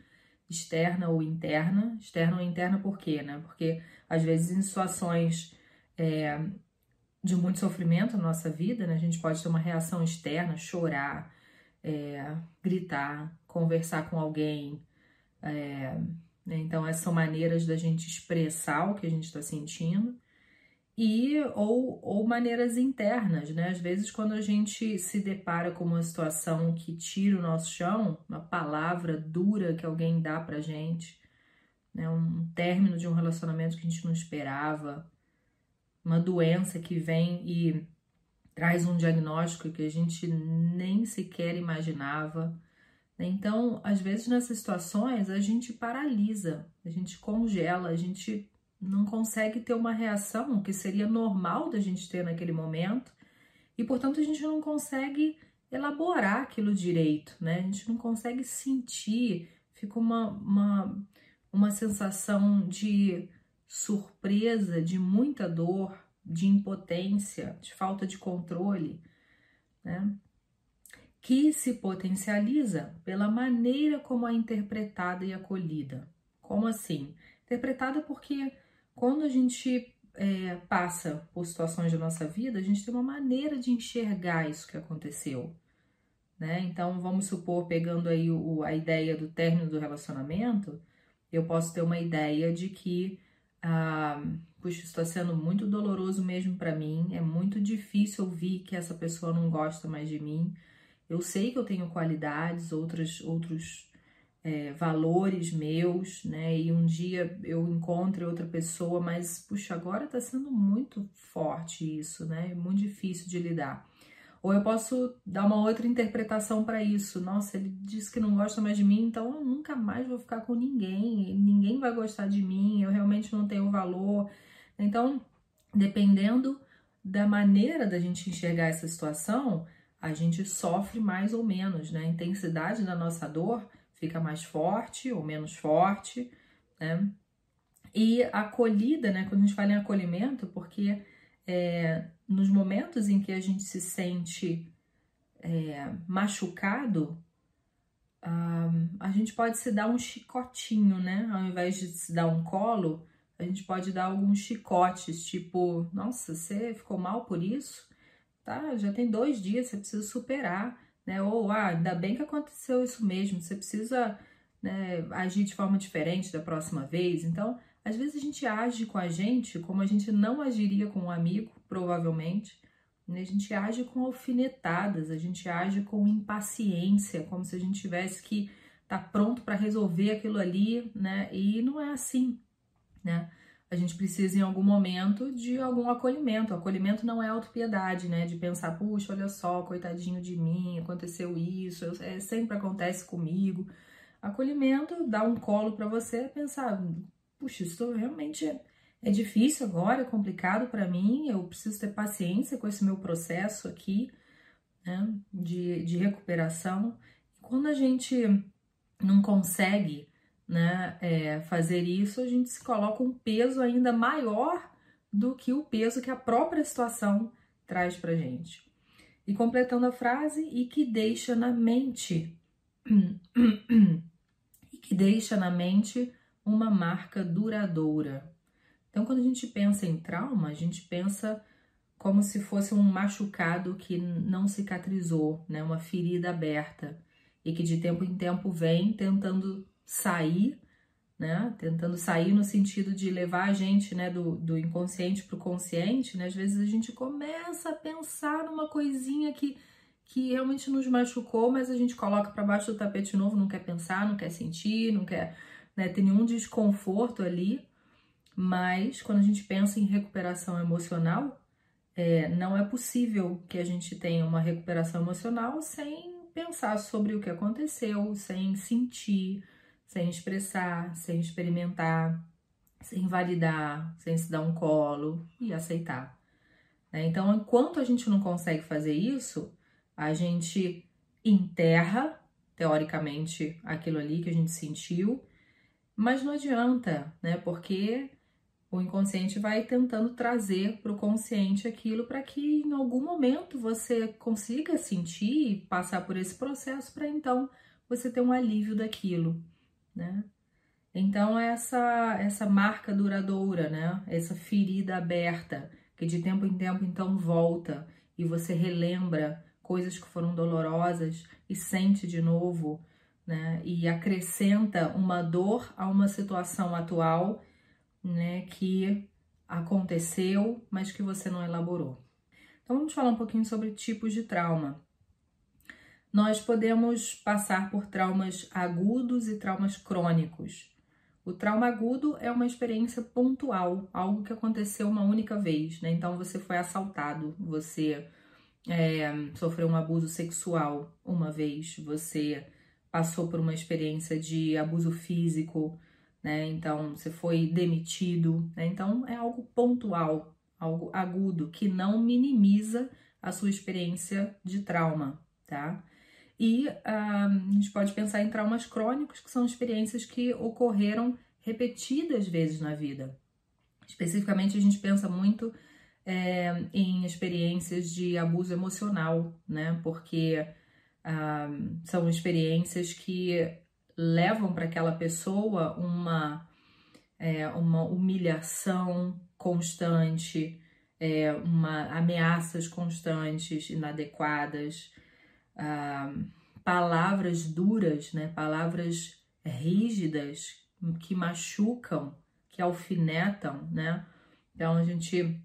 externa ou interna. Externa ou interna por quê, né? Porque às vezes em situações é, de muito sofrimento na nossa vida, né, a gente pode ter uma reação externa, chorar, é, gritar, conversar com alguém. É, né? Então, essas são maneiras da gente expressar o que a gente está sentindo e ou, ou maneiras internas, né? Às vezes, quando a gente se depara com uma situação que tira o nosso chão, uma palavra dura que alguém dá pra gente, né? um término de um relacionamento que a gente não esperava, uma doença que vem e traz um diagnóstico que a gente nem sequer imaginava. Né? Então, às vezes nessas situações a gente paralisa, a gente congela, a gente não consegue ter uma reação que seria normal da gente ter naquele momento e, portanto, a gente não consegue elaborar aquilo direito, né? A gente não consegue sentir, fica uma, uma, uma sensação de surpresa, de muita dor, de impotência, de falta de controle, né? Que se potencializa pela maneira como é interpretada e acolhida. Como assim? Interpretada porque quando a gente é, passa por situações da nossa vida, a gente tem uma maneira de enxergar isso que aconteceu. Né? Então, vamos supor, pegando aí o, a ideia do término do relacionamento, eu posso ter uma ideia de que, ah, puxa, está sendo muito doloroso mesmo para mim, é muito difícil ouvir que essa pessoa não gosta mais de mim. Eu sei que eu tenho qualidades, outras, outros é, valores meus, né? E um dia eu encontre outra pessoa, mas puxa, agora tá sendo muito forte isso, né? Muito difícil de lidar. Ou eu posso dar uma outra interpretação para isso. Nossa, ele disse que não gosta mais de mim, então eu nunca mais vou ficar com ninguém. Ninguém vai gostar de mim. Eu realmente não tenho valor. Então, dependendo da maneira da gente enxergar essa situação, a gente sofre mais ou menos, né? A intensidade da nossa dor fica mais forte ou menos forte, né? E acolhida, né? Quando a gente fala em acolhimento, porque é, nos momentos em que a gente se sente é, machucado, um, a gente pode se dar um chicotinho, né? Ao invés de se dar um colo, a gente pode dar alguns chicotes, tipo, nossa, você ficou mal por isso? Tá, já tem dois dias, você precisa superar né? Ou, ah, ainda bem que aconteceu isso mesmo, você precisa né, agir de forma diferente da próxima vez. Então, às vezes a gente age com a gente como a gente não agiria com um amigo, provavelmente, né? a gente age com alfinetadas, a gente age com impaciência, como se a gente tivesse que estar tá pronto para resolver aquilo ali, né? E não é assim, né? A gente precisa em algum momento de algum acolhimento. O acolhimento não é autopiedade, né? De pensar, puxa, olha só, coitadinho de mim, aconteceu isso, é, sempre acontece comigo. Acolhimento, dar um colo para você, pensar, puxa, isso realmente é, é difícil agora, é complicado para mim, eu preciso ter paciência com esse meu processo aqui, né? De, de recuperação. Quando a gente não consegue né, é, fazer isso, a gente se coloca um peso ainda maior do que o peso que a própria situação traz para gente. E completando a frase, e que deixa na mente, e que deixa na mente uma marca duradoura. Então, quando a gente pensa em trauma, a gente pensa como se fosse um machucado que não cicatrizou, né, uma ferida aberta e que de tempo em tempo vem tentando sair, né? Tentando sair no sentido de levar a gente, né, do, do inconsciente para o consciente, né? Às vezes a gente começa a pensar numa coisinha que, que realmente nos machucou, mas a gente coloca para baixo do tapete novo, não quer pensar, não quer sentir, não quer né, ter nenhum desconforto ali. Mas quando a gente pensa em recuperação emocional, é, não é possível que a gente tenha uma recuperação emocional sem pensar sobre o que aconteceu, sem sentir, sem expressar, sem experimentar, sem validar, sem se dar um colo e aceitar. Né? Então, enquanto a gente não consegue fazer isso, a gente enterra, teoricamente, aquilo ali que a gente sentiu, mas não adianta, né? Porque o inconsciente vai tentando trazer para o consciente aquilo para que em algum momento você consiga sentir e passar por esse processo para então você ter um alívio daquilo né? Então essa essa marca duradoura, né? Essa ferida aberta que de tempo em tempo então volta e você relembra coisas que foram dolorosas e sente de novo, né? E acrescenta uma dor a uma situação atual, né, que aconteceu, mas que você não elaborou. Então vamos falar um pouquinho sobre tipos de trauma nós podemos passar por traumas agudos e traumas crônicos. O trauma agudo é uma experiência pontual, algo que aconteceu uma única vez, né? Então você foi assaltado, você é, sofreu um abuso sexual uma vez, você passou por uma experiência de abuso físico, né? Então você foi demitido, né? Então é algo pontual, algo agudo que não minimiza a sua experiência de trauma, tá? E a gente pode pensar em traumas crônicos, que são experiências que ocorreram repetidas vezes na vida. Especificamente, a gente pensa muito é, em experiências de abuso emocional, né? Porque são experiências que levam para aquela pessoa uma, é, uma humilhação constante, é, uma ameaças constantes, inadequadas, ah, palavras duras, né? palavras rígidas que machucam, que alfinetam, né? Então a gente,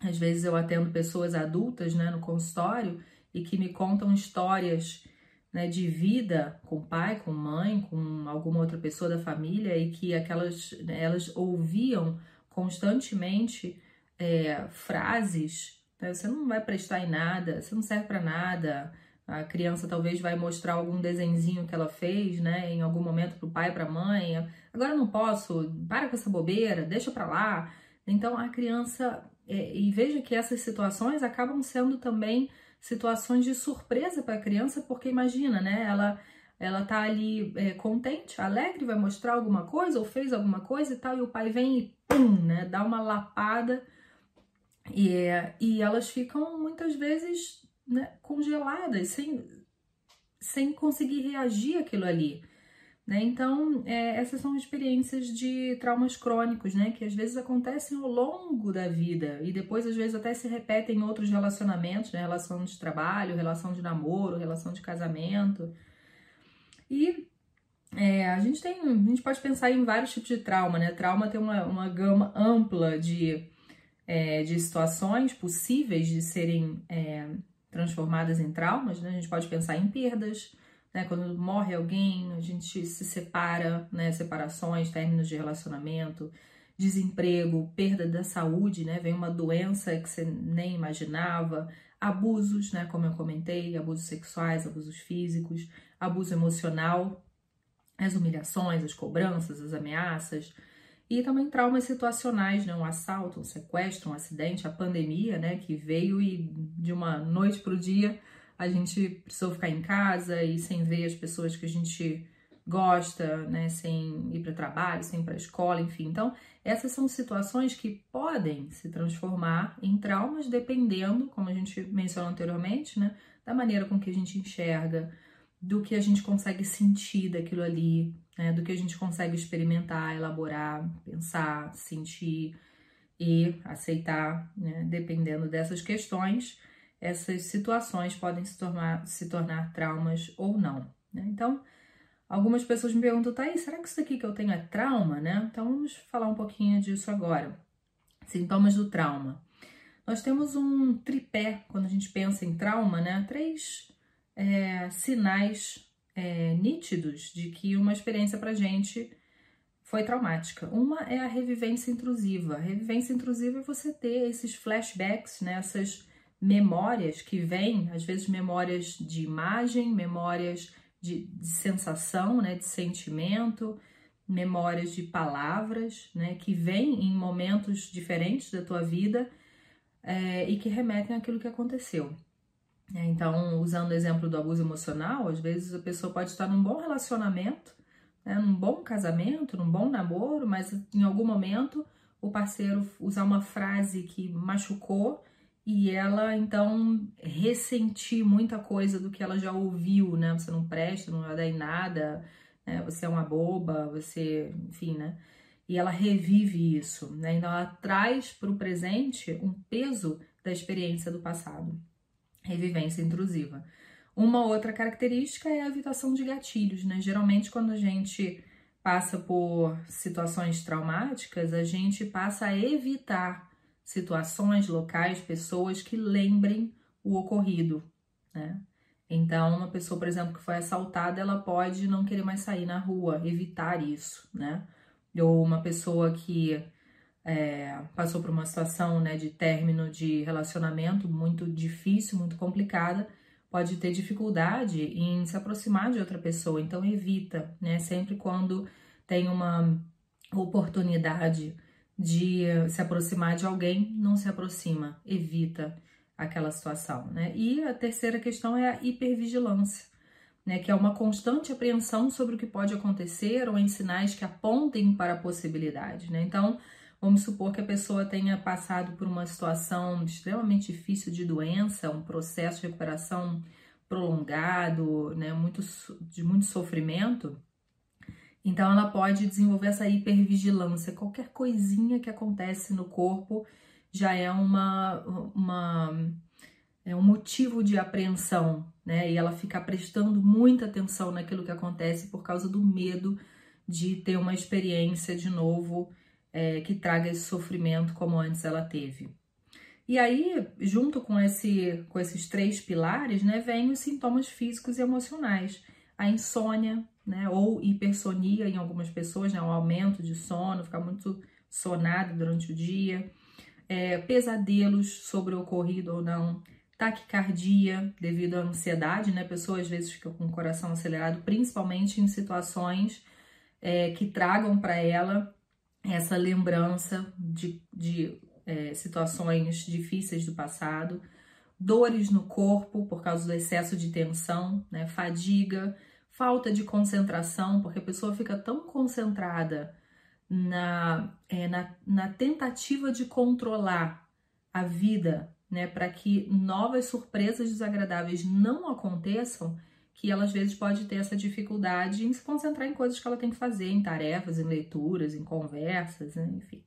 às vezes eu atendo pessoas adultas, né, no consultório e que me contam histórias, né, de vida com pai, com mãe, com alguma outra pessoa da família e que aquelas, né, elas ouviam constantemente é, frases, né, você não vai prestar em nada, você não serve para nada, a criança talvez vai mostrar algum desenzinho que ela fez, né, em algum momento para o pai, para a mãe. Agora não posso, para com essa bobeira, deixa para lá. Então a criança é, e veja que essas situações acabam sendo também situações de surpresa para a criança, porque imagina, né, ela ela tá ali é, contente, alegre, vai mostrar alguma coisa ou fez alguma coisa e tal, e o pai vem e pum, né, dá uma lapada e, e elas ficam muitas vezes né, congeladas, sem, sem conseguir reagir àquilo ali. Né? Então, é, essas são experiências de traumas crônicos, né, que às vezes acontecem ao longo da vida e depois, às vezes, até se repetem em outros relacionamentos, né, relação de trabalho, relação de namoro, relação de casamento. E é, a gente tem, a gente pode pensar em vários tipos de trauma, né? Trauma tem uma, uma gama ampla de é, de situações possíveis de serem é, transformadas em traumas, né? A gente pode pensar em perdas, né? Quando morre alguém, a gente se separa, né? Separações, términos de relacionamento, desemprego, perda da saúde, né? Vem uma doença que você nem imaginava, abusos, né? Como eu comentei, abusos sexuais, abusos físicos, abuso emocional, as humilhações, as cobranças, as ameaças, e também traumas situacionais, né? Um assalto, um sequestro, um acidente, a pandemia, né? Que veio e de uma noite para o dia a gente precisou ficar em casa e sem ver as pessoas que a gente gosta, né? Sem ir para trabalho, sem ir para escola, enfim. Então, essas são situações que podem se transformar em traumas dependendo, como a gente mencionou anteriormente, né? Da maneira com que a gente enxerga, do que a gente consegue sentir daquilo ali, né, do que a gente consegue experimentar, elaborar, pensar, sentir e aceitar, né, dependendo dessas questões, essas situações podem se tornar, se tornar traumas ou não. Né? Então, algumas pessoas me perguntam, tá aí, será que isso aqui que eu tenho é trauma, né? Então, vamos falar um pouquinho disso agora. Sintomas do trauma. Nós temos um tripé quando a gente pensa em trauma, né? Três é, sinais é, nítidos de que uma experiência para gente foi traumática. Uma é a revivência intrusiva. A revivência intrusiva é você ter esses flashbacks, né, essas memórias que vêm, às vezes memórias de imagem, memórias de, de sensação, né, de sentimento, memórias de palavras, né, que vêm em momentos diferentes da tua vida é, e que remetem àquilo que aconteceu. É, então, usando o exemplo do abuso emocional, às vezes a pessoa pode estar num bom relacionamento, né, num bom casamento, num bom namoro, mas em algum momento o parceiro usar uma frase que machucou e ela então ressentir muita coisa do que ela já ouviu, né? Você não presta, não dar em nada, né? você é uma boba, você, enfim, né? E ela revive isso, né? Então ela traz para o presente um peso da experiência do passado revivência intrusiva. Uma outra característica é a evitação de gatilhos, né? Geralmente, quando a gente passa por situações traumáticas, a gente passa a evitar situações, locais, pessoas que lembrem o ocorrido, né? Então, uma pessoa, por exemplo, que foi assaltada, ela pode não querer mais sair na rua, evitar isso, né? Ou uma pessoa que é, passou por uma situação né, de término de relacionamento muito difícil, muito complicada, pode ter dificuldade em se aproximar de outra pessoa. Então evita, né? Sempre quando tem uma oportunidade de se aproximar de alguém, não se aproxima, evita aquela situação, né? E a terceira questão é a hipervigilância, né? Que é uma constante apreensão sobre o que pode acontecer ou em sinais que apontem para a possibilidade, né? Então, Vamos supor que a pessoa tenha passado por uma situação extremamente difícil de doença, um processo de recuperação prolongado, né, muito, de muito sofrimento. Então, ela pode desenvolver essa hipervigilância. Qualquer coisinha que acontece no corpo já é uma, uma é um motivo de apreensão, né? E ela fica prestando muita atenção naquilo que acontece por causa do medo de ter uma experiência de novo é, que traga esse sofrimento como antes ela teve. E aí, junto com, esse, com esses três pilares, né, vem os sintomas físicos e emocionais. A insônia, né, ou hipersonia em algumas pessoas, né, um aumento de sono, ficar muito sonado durante o dia, é, pesadelos sobre o ocorrido ou não, taquicardia devido à ansiedade, né, a pessoa às vezes fica com o coração acelerado, principalmente em situações é, que tragam para ela essa lembrança de, de é, situações difíceis do passado, dores no corpo por causa do excesso de tensão, né, fadiga, falta de concentração, porque a pessoa fica tão concentrada na, é, na, na tentativa de controlar a vida, né, para que novas surpresas desagradáveis não aconteçam, que ela às vezes pode ter essa dificuldade em se concentrar em coisas que ela tem que fazer, em tarefas, em leituras, em conversas, né? enfim.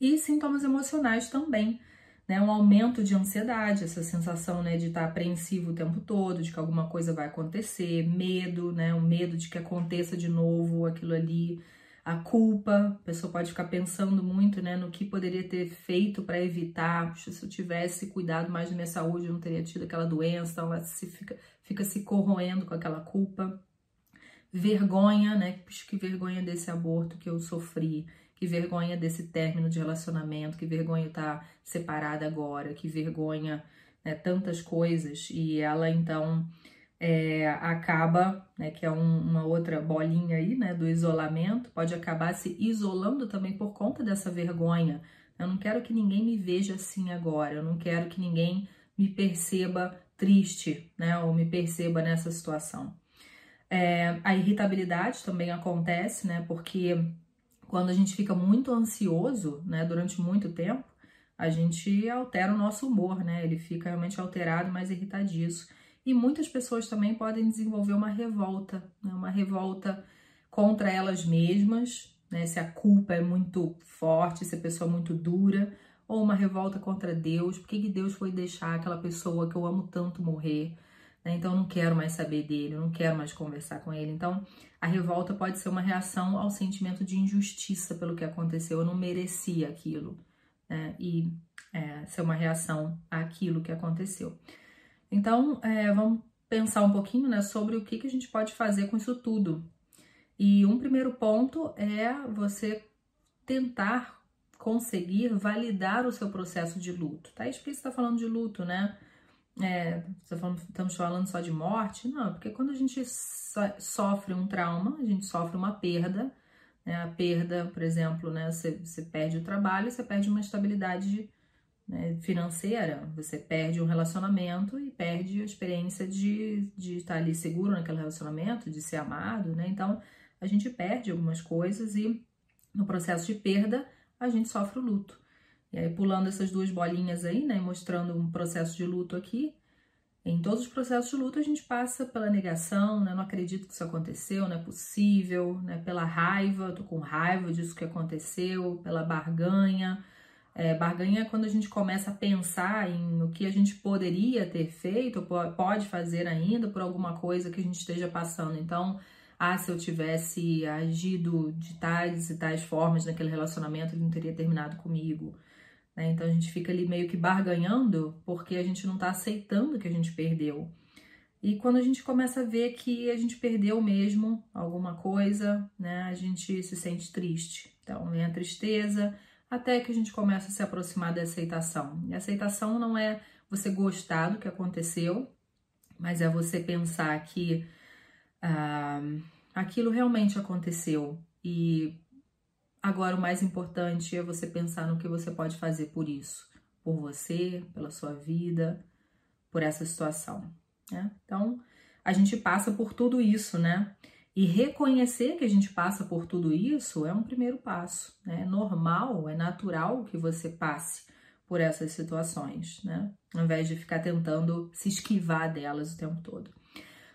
E sintomas emocionais também, né? Um aumento de ansiedade, essa sensação né, de estar apreensivo o tempo todo, de que alguma coisa vai acontecer, medo, né? O medo de que aconteça de novo aquilo ali, a culpa, a pessoa pode ficar pensando muito né, no que poderia ter feito para evitar. Puxa, se eu tivesse cuidado mais da minha saúde, eu não teria tido aquela doença. Então, ela se fica, fica se corroendo com aquela culpa. Vergonha, né? Que vergonha desse aborto que eu sofri. Que vergonha desse término de relacionamento. Que vergonha estar tá separada agora. Que vergonha, né, tantas coisas. E ela, então é, acaba, né, que é um, uma outra bolinha aí, né, do isolamento, pode acabar se isolando também por conta dessa vergonha. Eu não quero que ninguém me veja assim agora, eu não quero que ninguém me perceba triste, né, ou me perceba nessa situação. É, a irritabilidade também acontece, né, porque quando a gente fica muito ansioso, né, durante muito tempo, a gente altera o nosso humor, né, ele fica realmente alterado, mais irritadiço. E muitas pessoas também podem desenvolver uma revolta, né? uma revolta contra elas mesmas, né? se a culpa é muito forte, se a pessoa é muito dura, ou uma revolta contra Deus, por que Deus foi deixar aquela pessoa que eu amo tanto morrer? Né? Então eu não quero mais saber dele, eu não quero mais conversar com ele. Então a revolta pode ser uma reação ao sentimento de injustiça pelo que aconteceu, eu não merecia aquilo, né? e é, ser uma reação àquilo que aconteceu. Então, é, vamos pensar um pouquinho né, sobre o que, que a gente pode fazer com isso tudo. E um primeiro ponto é você tentar conseguir validar o seu processo de luto. Tá explícito, está falando de luto, né? É, estamos falando só de morte? Não, porque quando a gente sofre um trauma, a gente sofre uma perda, né? a perda, por exemplo, né? Você, você perde o trabalho, você perde uma estabilidade né, financeira, você perde um relacionamento e perde a experiência de, de estar ali seguro naquele relacionamento, de ser amado, né? Então a gente perde algumas coisas e no processo de perda a gente sofre o luto. E aí, pulando essas duas bolinhas aí, né, mostrando um processo de luto aqui, em todos os processos de luto a gente passa pela negação, né? Não acredito que isso aconteceu, não é possível, né? Pela raiva, tô com raiva disso que aconteceu, pela barganha, é, barganha é quando a gente começa a pensar em o que a gente poderia ter feito, pode fazer ainda por alguma coisa que a gente esteja passando. Então, ah, se eu tivesse agido de tais e tais formas naquele relacionamento, ele não teria terminado comigo. Né? Então a gente fica ali meio que barganhando porque a gente não está aceitando que a gente perdeu. E quando a gente começa a ver que a gente perdeu mesmo alguma coisa, né, a gente se sente triste. Então vem a tristeza, até que a gente começa a se aproximar da aceitação. E aceitação não é você gostar do que aconteceu, mas é você pensar que ah, aquilo realmente aconteceu e agora o mais importante é você pensar no que você pode fazer por isso, por você, pela sua vida, por essa situação. Né? Então a gente passa por tudo isso, né? E reconhecer que a gente passa por tudo isso é um primeiro passo. Né? É normal, é natural que você passe por essas situações, né? Ao invés de ficar tentando se esquivar delas o tempo todo.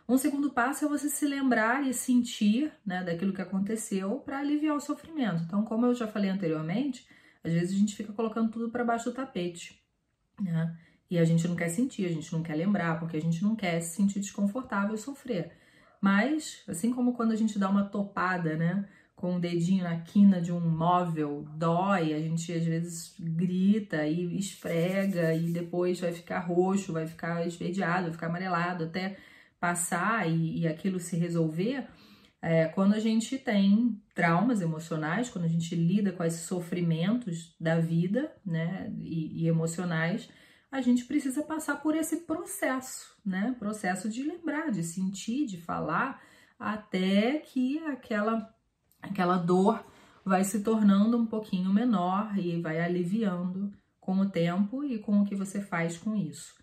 Um segundo passo é você se lembrar e sentir né, daquilo que aconteceu para aliviar o sofrimento. Então, como eu já falei anteriormente, às vezes a gente fica colocando tudo para baixo do tapete, né? E a gente não quer sentir, a gente não quer lembrar, porque a gente não quer se sentir desconfortável e sofrer. Mas, assim como quando a gente dá uma topada, né? Com o dedinho na quina de um móvel, dói, a gente às vezes grita e esfrega e depois vai ficar roxo, vai ficar esverdeado, vai ficar amarelado até passar e, e aquilo se resolver. É, quando a gente tem traumas emocionais, quando a gente lida com esses sofrimentos da vida, né, e, e emocionais, a gente precisa passar por esse processo, né? Processo de lembrar, de sentir, de falar, até que aquela, aquela dor vai se tornando um pouquinho menor e vai aliviando com o tempo e com o que você faz com isso.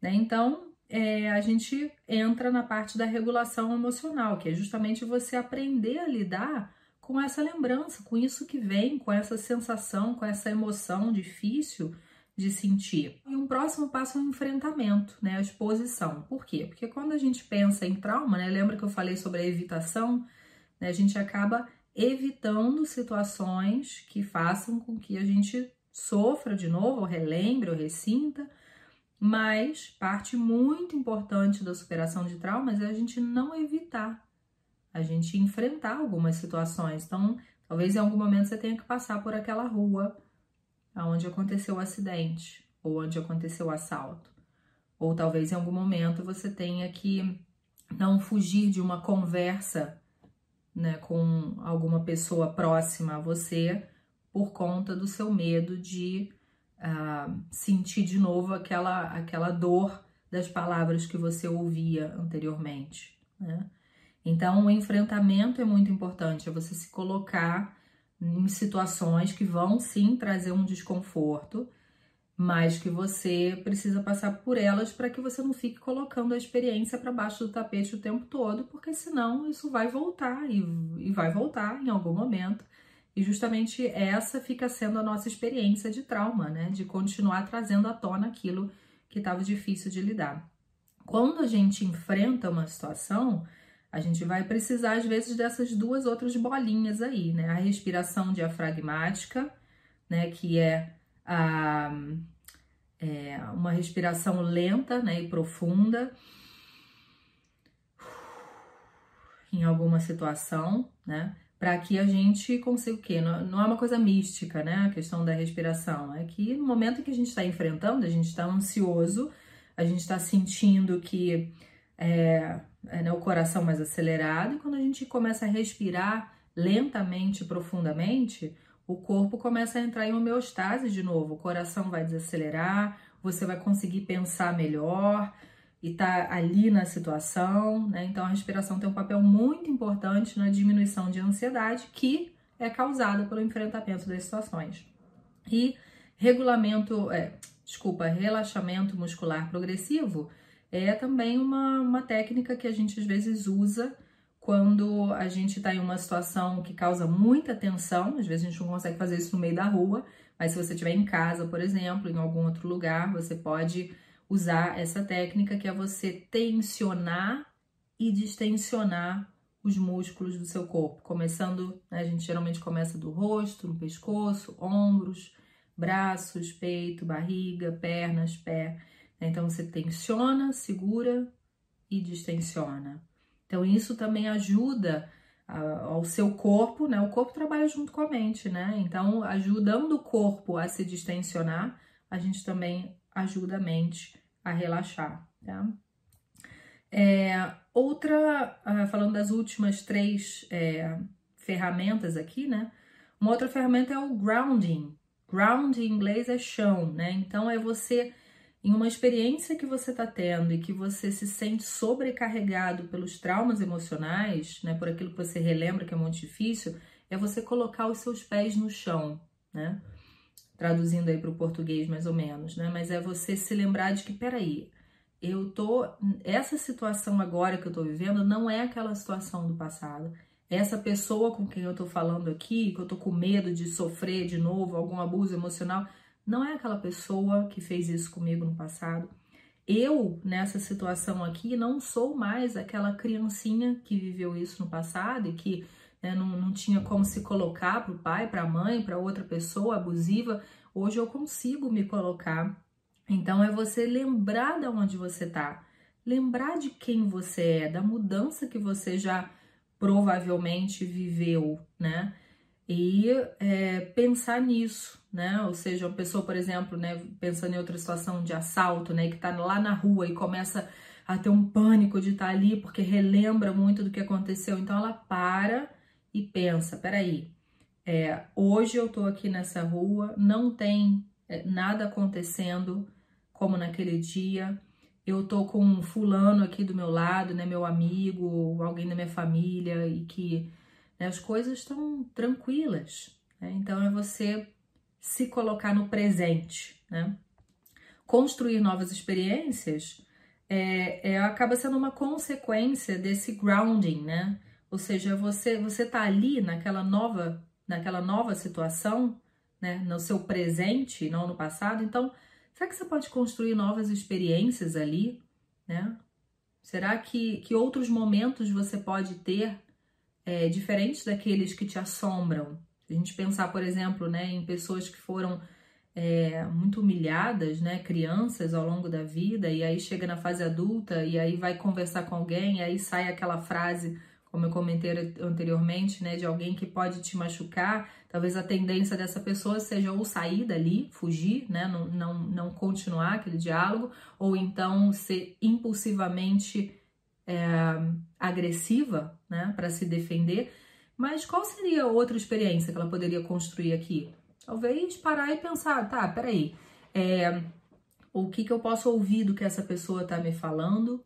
Né? Então, é, a gente entra na parte da regulação emocional, que é justamente você aprender a lidar com essa lembrança, com isso que vem, com essa sensação, com essa emoção difícil de sentir. E um próximo passo é o enfrentamento, né, a exposição. Por quê? Porque quando a gente pensa em trauma, né, lembra que eu falei sobre a evitação, né, a gente acaba evitando situações que façam com que a gente sofra de novo, ou relembre, ou ressinta, mas parte muito importante da superação de traumas é a gente não evitar, a gente enfrentar algumas situações. Então, Talvez em algum momento você tenha que passar por aquela rua onde aconteceu o acidente ou onde aconteceu o assalto. Ou talvez em algum momento você tenha que não fugir de uma conversa né, com alguma pessoa próxima a você por conta do seu medo de uh, sentir de novo aquela, aquela dor das palavras que você ouvia anteriormente. Né? Então, o enfrentamento é muito importante, é você se colocar em situações que vão sim trazer um desconforto, mas que você precisa passar por elas para que você não fique colocando a experiência para baixo do tapete o tempo todo, porque senão isso vai voltar e, e vai voltar em algum momento. E justamente essa fica sendo a nossa experiência de trauma, né? De continuar trazendo à tona aquilo que estava difícil de lidar. Quando a gente enfrenta uma situação, a gente vai precisar às vezes dessas duas outras bolinhas aí, né? A respiração diafragmática, né? Que é a, é, uma respiração lenta né, e profunda em alguma situação, né? Para que a gente consiga o quê? Não, não, é uma coisa mística, né? A questão da respiração. É que no momento que a gente está enfrentando, a gente está ansioso, a gente está sentindo que é, é né, o coração mais acelerado, e quando a gente começa a respirar lentamente, profundamente, o corpo começa a entrar em homeostase de novo, o coração vai desacelerar, você vai conseguir pensar melhor e tá ali na situação, né? Então a respiração tem um papel muito importante na diminuição de ansiedade que é causada pelo enfrentamento das situações. E regulamento, é, desculpa, relaxamento muscular progressivo é também uma, uma técnica que a gente às vezes usa quando a gente está em uma situação que causa muita tensão, às vezes a gente não consegue fazer isso no meio da rua, mas se você estiver em casa, por exemplo, em algum outro lugar, você pode usar essa técnica que é você tensionar e distensionar os músculos do seu corpo, começando, né, a gente geralmente começa do rosto, no pescoço, ombros, braços, peito, barriga, pernas, pé. Então você tensiona, segura e distensiona. Então, isso também ajuda uh, ao seu corpo, né? O corpo trabalha junto com a mente, né? Então, ajudando o corpo a se distensionar, a gente também ajuda a mente a relaxar, tá? É, outra, uh, falando das últimas três é, ferramentas aqui, né? Uma outra ferramenta é o grounding. Ground em inglês é chão, né? Então é você em uma experiência que você está tendo e que você se sente sobrecarregado pelos traumas emocionais, né, por aquilo que você relembra que é muito difícil, é você colocar os seus pés no chão, né? Traduzindo aí para o português mais ou menos, né? Mas é você se lembrar de que, peraí, eu tô. Essa situação agora que eu tô vivendo não é aquela situação do passado. Essa pessoa com quem eu tô falando aqui, que eu tô com medo de sofrer de novo algum abuso emocional, não é aquela pessoa que fez isso comigo no passado. Eu, nessa situação aqui, não sou mais aquela criancinha que viveu isso no passado e que né, não, não tinha como se colocar para o pai, para a mãe, para outra pessoa abusiva. Hoje eu consigo me colocar. Então é você lembrar de onde você está, lembrar de quem você é, da mudança que você já provavelmente viveu, né? E é, pensar nisso, né? Ou seja, uma pessoa, por exemplo, né, pensando em outra situação de assalto, né, que tá lá na rua e começa a ter um pânico de estar tá ali porque relembra muito do que aconteceu. Então ela para e pensa: peraí, é, hoje eu tô aqui nessa rua, não tem é, nada acontecendo como naquele dia. Eu tô com um fulano aqui do meu lado, né, meu amigo, alguém da minha família, e que né, as coisas estão tranquilas. Né? Então é você se colocar no presente, né? Construir novas experiências é, é, acaba sendo uma consequência desse grounding, né? Ou seja, você você tá ali naquela nova naquela nova situação, né? No seu presente, não no passado. Então, será que você pode construir novas experiências ali, né? Será que, que outros momentos você pode ter é, diferentes daqueles que te assombram, a gente pensar, por exemplo, né, em pessoas que foram é, muito humilhadas, né, crianças ao longo da vida, e aí chega na fase adulta e aí vai conversar com alguém, e aí sai aquela frase como eu comentei anteriormente, né, de alguém que pode te machucar, talvez a tendência dessa pessoa seja ou sair dali, fugir, né, não, não, não continuar aquele diálogo, ou então ser impulsivamente é, agressiva, né, para se defender. Mas qual seria outra experiência que ela poderia construir aqui? Talvez parar e pensar, tá, peraí, é, o que, que eu posso ouvir do que essa pessoa está me falando?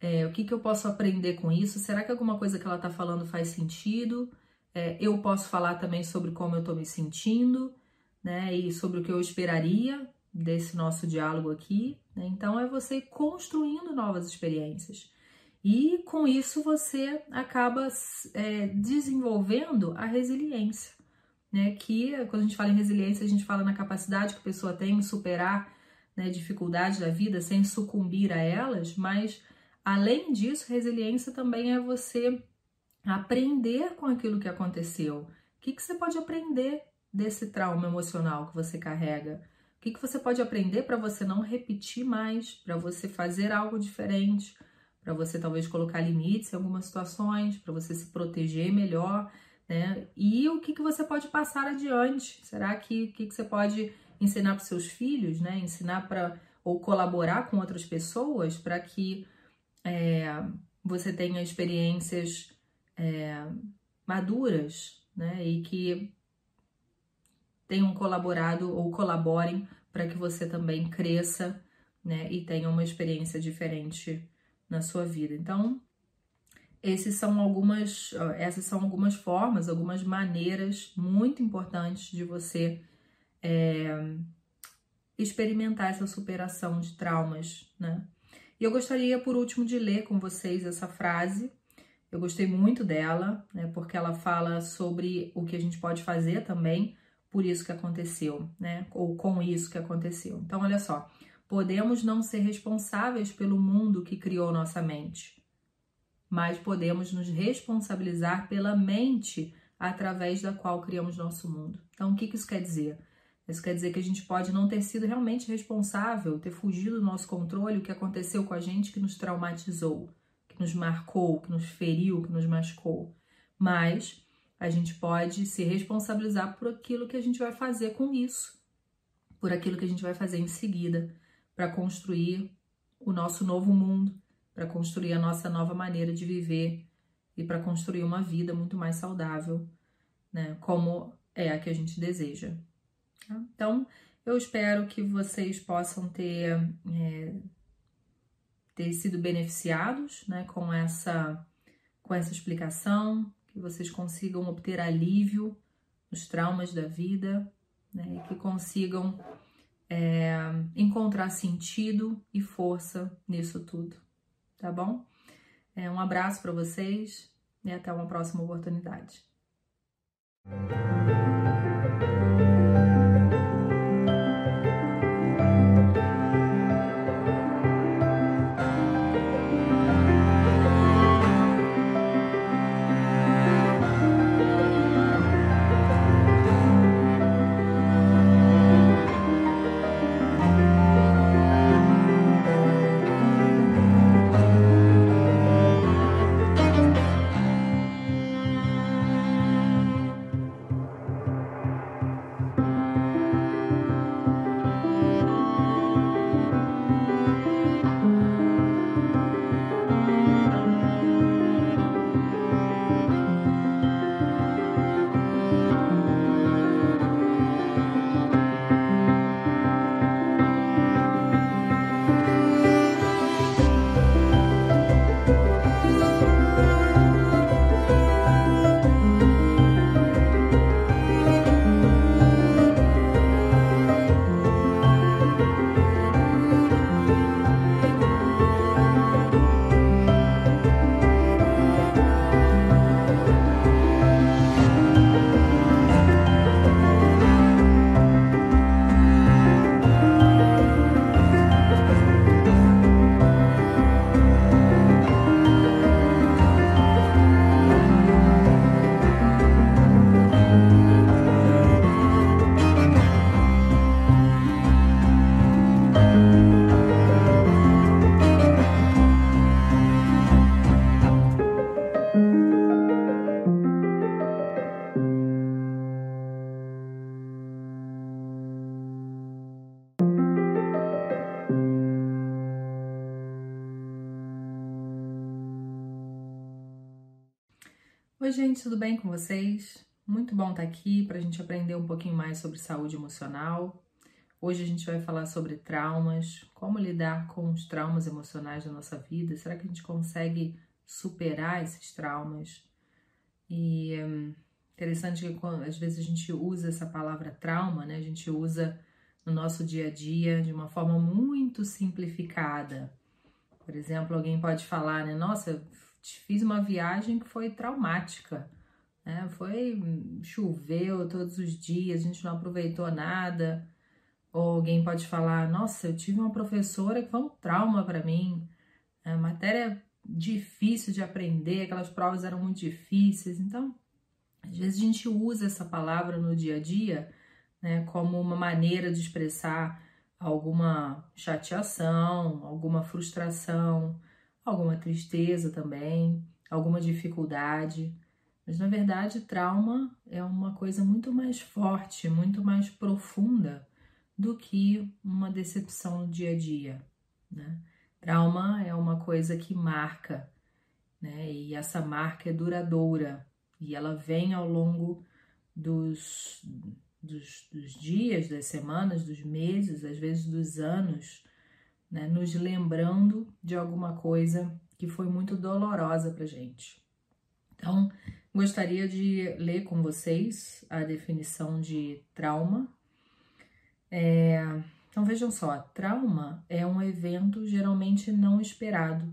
É, o que, que eu posso aprender com isso? Será que alguma coisa que ela está falando faz sentido? É, eu posso falar também sobre como eu estou me sentindo, né? E sobre o que eu esperaria desse nosso diálogo aqui. Né? Então, é você construindo novas experiências. E com isso você acaba é, desenvolvendo a resiliência, né? Que quando a gente fala em resiliência, a gente fala na capacidade que a pessoa tem de superar né, dificuldades da vida sem sucumbir a elas, mas Além disso, resiliência também é você aprender com aquilo que aconteceu. O que, que você pode aprender desse trauma emocional que você carrega? O que, que você pode aprender para você não repetir mais, para você fazer algo diferente, para você talvez colocar limites em algumas situações, para você se proteger melhor, né? E o que, que você pode passar adiante? Será que o que, que você pode ensinar para seus filhos, né? Ensinar para ou colaborar com outras pessoas para que é, você tenha experiências é, maduras, né? E que tenham colaborado ou colaborem para que você também cresça, né? E tenha uma experiência diferente na sua vida. Então, esses são algumas, essas são algumas formas, algumas maneiras muito importantes de você é, experimentar essa superação de traumas, né? E eu gostaria, por último, de ler com vocês essa frase. Eu gostei muito dela, né, porque ela fala sobre o que a gente pode fazer também por isso que aconteceu, né, ou com isso que aconteceu. Então, olha só: podemos não ser responsáveis pelo mundo que criou nossa mente, mas podemos nos responsabilizar pela mente através da qual criamos nosso mundo. Então, o que isso quer dizer? Isso quer dizer que a gente pode não ter sido realmente responsável, ter fugido do nosso controle o que aconteceu com a gente que nos traumatizou, que nos marcou, que nos feriu, que nos machucou. Mas a gente pode se responsabilizar por aquilo que a gente vai fazer com isso, por aquilo que a gente vai fazer em seguida, para construir o nosso novo mundo, para construir a nossa nova maneira de viver e para construir uma vida muito mais saudável, né? Como é a que a gente deseja. Então, eu espero que vocês possam ter, é, ter sido beneficiados né, com, essa, com essa explicação, que vocês consigam obter alívio nos traumas da vida, né, e que consigam é, encontrar sentido e força nisso tudo, tá bom? É, um abraço para vocês e até uma próxima oportunidade. Oi, gente, tudo bem com vocês? Muito bom estar aqui para a gente aprender um pouquinho mais sobre saúde emocional. Hoje a gente vai falar sobre traumas, como lidar com os traumas emocionais da nossa vida. Será que a gente consegue superar esses traumas? E hum, interessante que às vezes a gente usa essa palavra trauma, né? A gente usa no nosso dia a dia de uma forma muito simplificada. Por exemplo, alguém pode falar, né? Nossa, fiz uma viagem que foi traumática. Né? Foi choveu todos os dias, a gente não aproveitou nada. Ou alguém pode falar, nossa, eu tive uma professora que foi um trauma para mim. A matéria difícil de aprender, aquelas provas eram muito difíceis. Então, às vezes a gente usa essa palavra no dia a dia, né, como uma maneira de expressar alguma chateação, alguma frustração, alguma tristeza também, alguma dificuldade. Mas na verdade, trauma é uma coisa muito mais forte, muito mais profunda do que uma decepção no dia a dia. Né? Trauma é uma coisa que marca, né? E essa marca é duradoura e ela vem ao longo dos, dos, dos dias, das semanas, dos meses, às vezes dos anos né, nos lembrando de alguma coisa que foi muito dolorosa para gente. Então, gostaria de ler com vocês a definição de trauma. É, então, vejam só: trauma é um evento geralmente não esperado.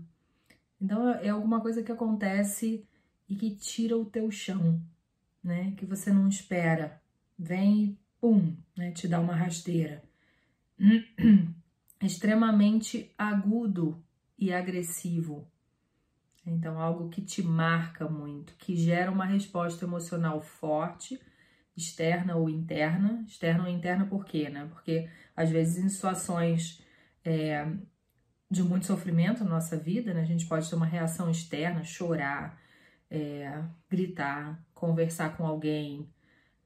Então, é alguma coisa que acontece e que tira o teu chão, né? Que você não espera. Vem e pum, né? Te dá uma rasteira. extremamente agudo e agressivo. Então, algo que te marca muito, que gera uma resposta emocional forte, externa ou interna. Externa ou interna por quê, né? Porque às vezes em situações é, de muito sofrimento na nossa vida, né, a gente pode ter uma reação externa, chorar, é, gritar, conversar com alguém.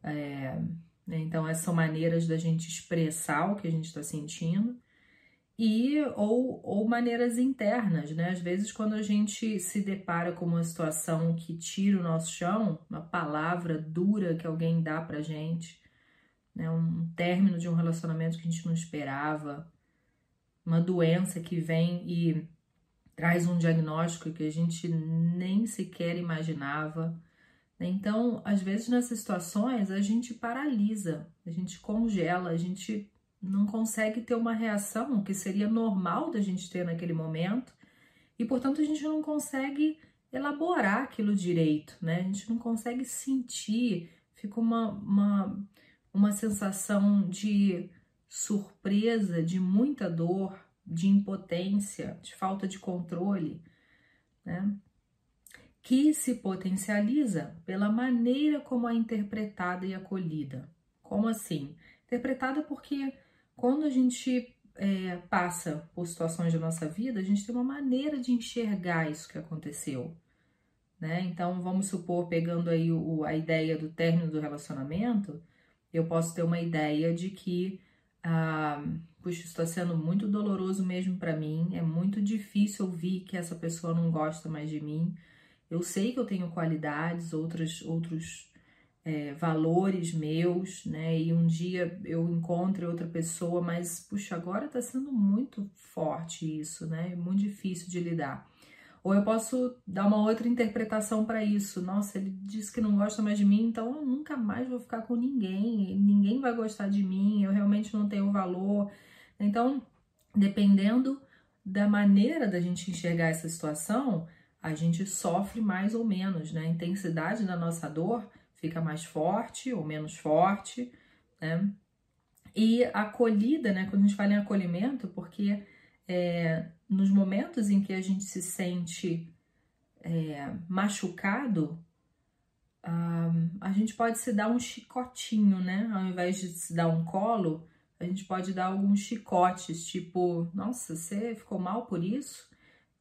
É, né? Então, essas são maneiras da gente expressar o que a gente está sentindo e ou, ou maneiras internas, né? Às vezes, quando a gente se depara com uma situação que tira o nosso chão, uma palavra dura que alguém dá pra gente, né? um término de um relacionamento que a gente não esperava, uma doença que vem e traz um diagnóstico que a gente nem sequer imaginava. Né? Então, às vezes nessas situações a gente paralisa, a gente congela, a gente não consegue ter uma reação que seria normal da gente ter naquele momento e, portanto, a gente não consegue elaborar aquilo direito, né? A gente não consegue sentir, fica uma, uma, uma sensação de surpresa, de muita dor, de impotência, de falta de controle, né? Que se potencializa pela maneira como é interpretada e acolhida. Como assim? Interpretada porque quando a gente é, passa por situações da nossa vida, a gente tem uma maneira de enxergar isso que aconteceu. Né? Então, vamos supor, pegando aí o, a ideia do término do relacionamento, eu posso ter uma ideia de que, ah, puxa, está sendo muito doloroso mesmo para mim, é muito difícil ouvir que essa pessoa não gosta mais de mim. Eu sei que eu tenho qualidades, outras, outros é, valores meus, né? E um dia eu encontre outra pessoa, mas puxa, agora tá sendo muito forte isso, né? Muito difícil de lidar. Ou eu posso dar uma outra interpretação para isso. Nossa, ele disse que não gosta mais de mim, então eu nunca mais vou ficar com ninguém. Ninguém vai gostar de mim. Eu realmente não tenho valor. Então, dependendo da maneira da gente enxergar essa situação, a gente sofre mais ou menos, né? A intensidade da nossa dor fica mais forte ou menos forte, né? E acolhida, né? Quando a gente fala em acolhimento, porque é, nos momentos em que a gente se sente é, machucado, a gente pode se dar um chicotinho, né? Ao invés de se dar um colo, a gente pode dar alguns chicotes, tipo, nossa, você ficou mal por isso?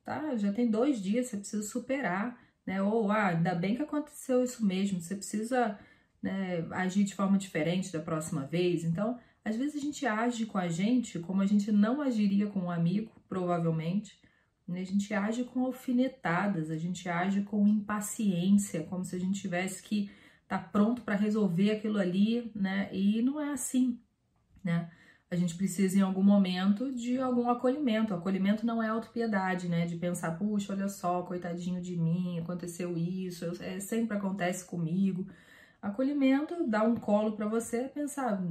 Tá, já tem dois dias, você precisa superar né? Ou, ah, ainda bem que aconteceu isso mesmo, você precisa né, agir de forma diferente da próxima vez. Então, às vezes a gente age com a gente como a gente não agiria com um amigo, provavelmente, né? a gente age com alfinetadas, a gente age com impaciência, como se a gente tivesse que estar tá pronto para resolver aquilo ali, né? E não é assim, né? A gente precisa em algum momento de algum acolhimento. O acolhimento não é autopiedade, né? De pensar, puxa, olha só, coitadinho de mim, aconteceu isso, é, sempre acontece comigo. Acolhimento, dar um colo para você, pensar,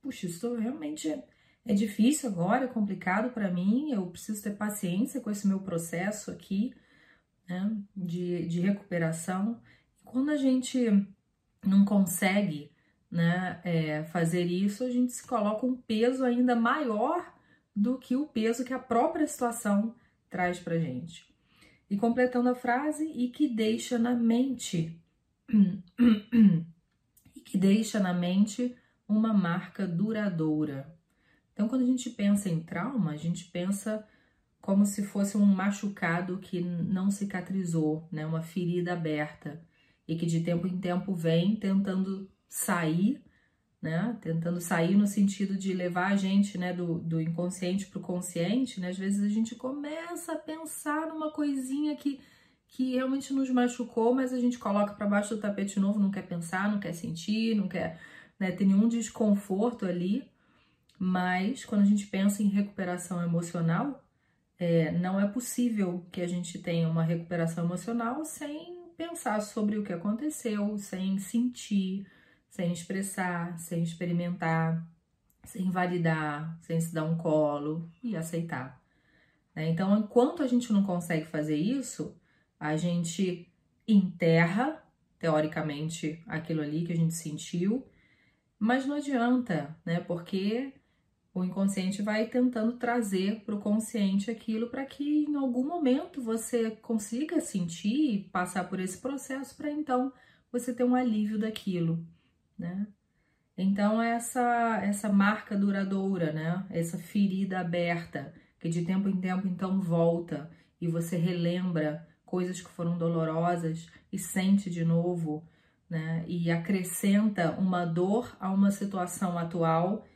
puxa, isso realmente é, é difícil agora, é complicado para mim, eu preciso ter paciência com esse meu processo aqui, né, de, de recuperação. Quando a gente não consegue né, é, fazer isso, a gente se coloca um peso ainda maior do que o peso que a própria situação traz para gente. E completando a frase, e que deixa na mente, e que deixa na mente uma marca duradoura. Então, quando a gente pensa em trauma, a gente pensa como se fosse um machucado que não cicatrizou, né? uma ferida aberta e que de tempo em tempo vem tentando sair, né? Tentando sair no sentido de levar a gente, né, do, do inconsciente para o consciente, né? Às vezes a gente começa a pensar numa coisinha que, que realmente nos machucou, mas a gente coloca para baixo do tapete novo, não quer pensar, não quer sentir, não quer né, ter nenhum desconforto ali. Mas quando a gente pensa em recuperação emocional, é, não é possível que a gente tenha uma recuperação emocional sem pensar sobre o que aconteceu, sem sentir, sem expressar, sem experimentar, sem validar, sem se dar um colo e aceitar. Né? Então, enquanto a gente não consegue fazer isso, a gente enterra, teoricamente, aquilo ali que a gente sentiu, mas não adianta, né? Porque o inconsciente vai tentando trazer para o consciente aquilo para que em algum momento você consiga sentir e passar por esse processo para então você ter um alívio daquilo, né? Então essa essa marca duradoura, né? Essa ferida aberta que de tempo em tempo então volta e você relembra coisas que foram dolorosas e sente de novo, né? E acrescenta uma dor a uma situação atual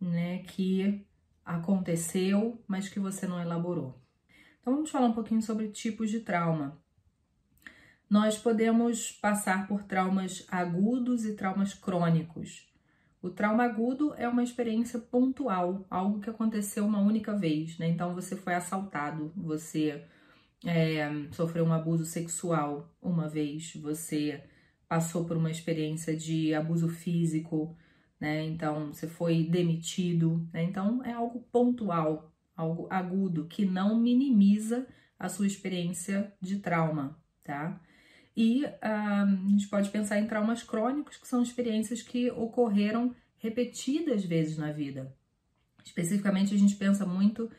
né, que aconteceu, mas que você não elaborou. Então vamos falar um pouquinho sobre tipos de trauma. Nós podemos passar por traumas agudos e traumas crônicos. O trauma agudo é uma experiência pontual, algo que aconteceu uma única vez, né? Então você foi assaltado, você é, sofreu um abuso sexual uma vez, você passou por uma experiência de abuso físico, né? Então, você foi demitido, né? Então, é algo pontual, algo agudo, que não minimiza a sua experiência de trauma, tá? E uh, a gente pode pensar em traumas crônicos, que são experiências que ocorreram repetidas vezes na vida. Especificamente, a gente pensa muito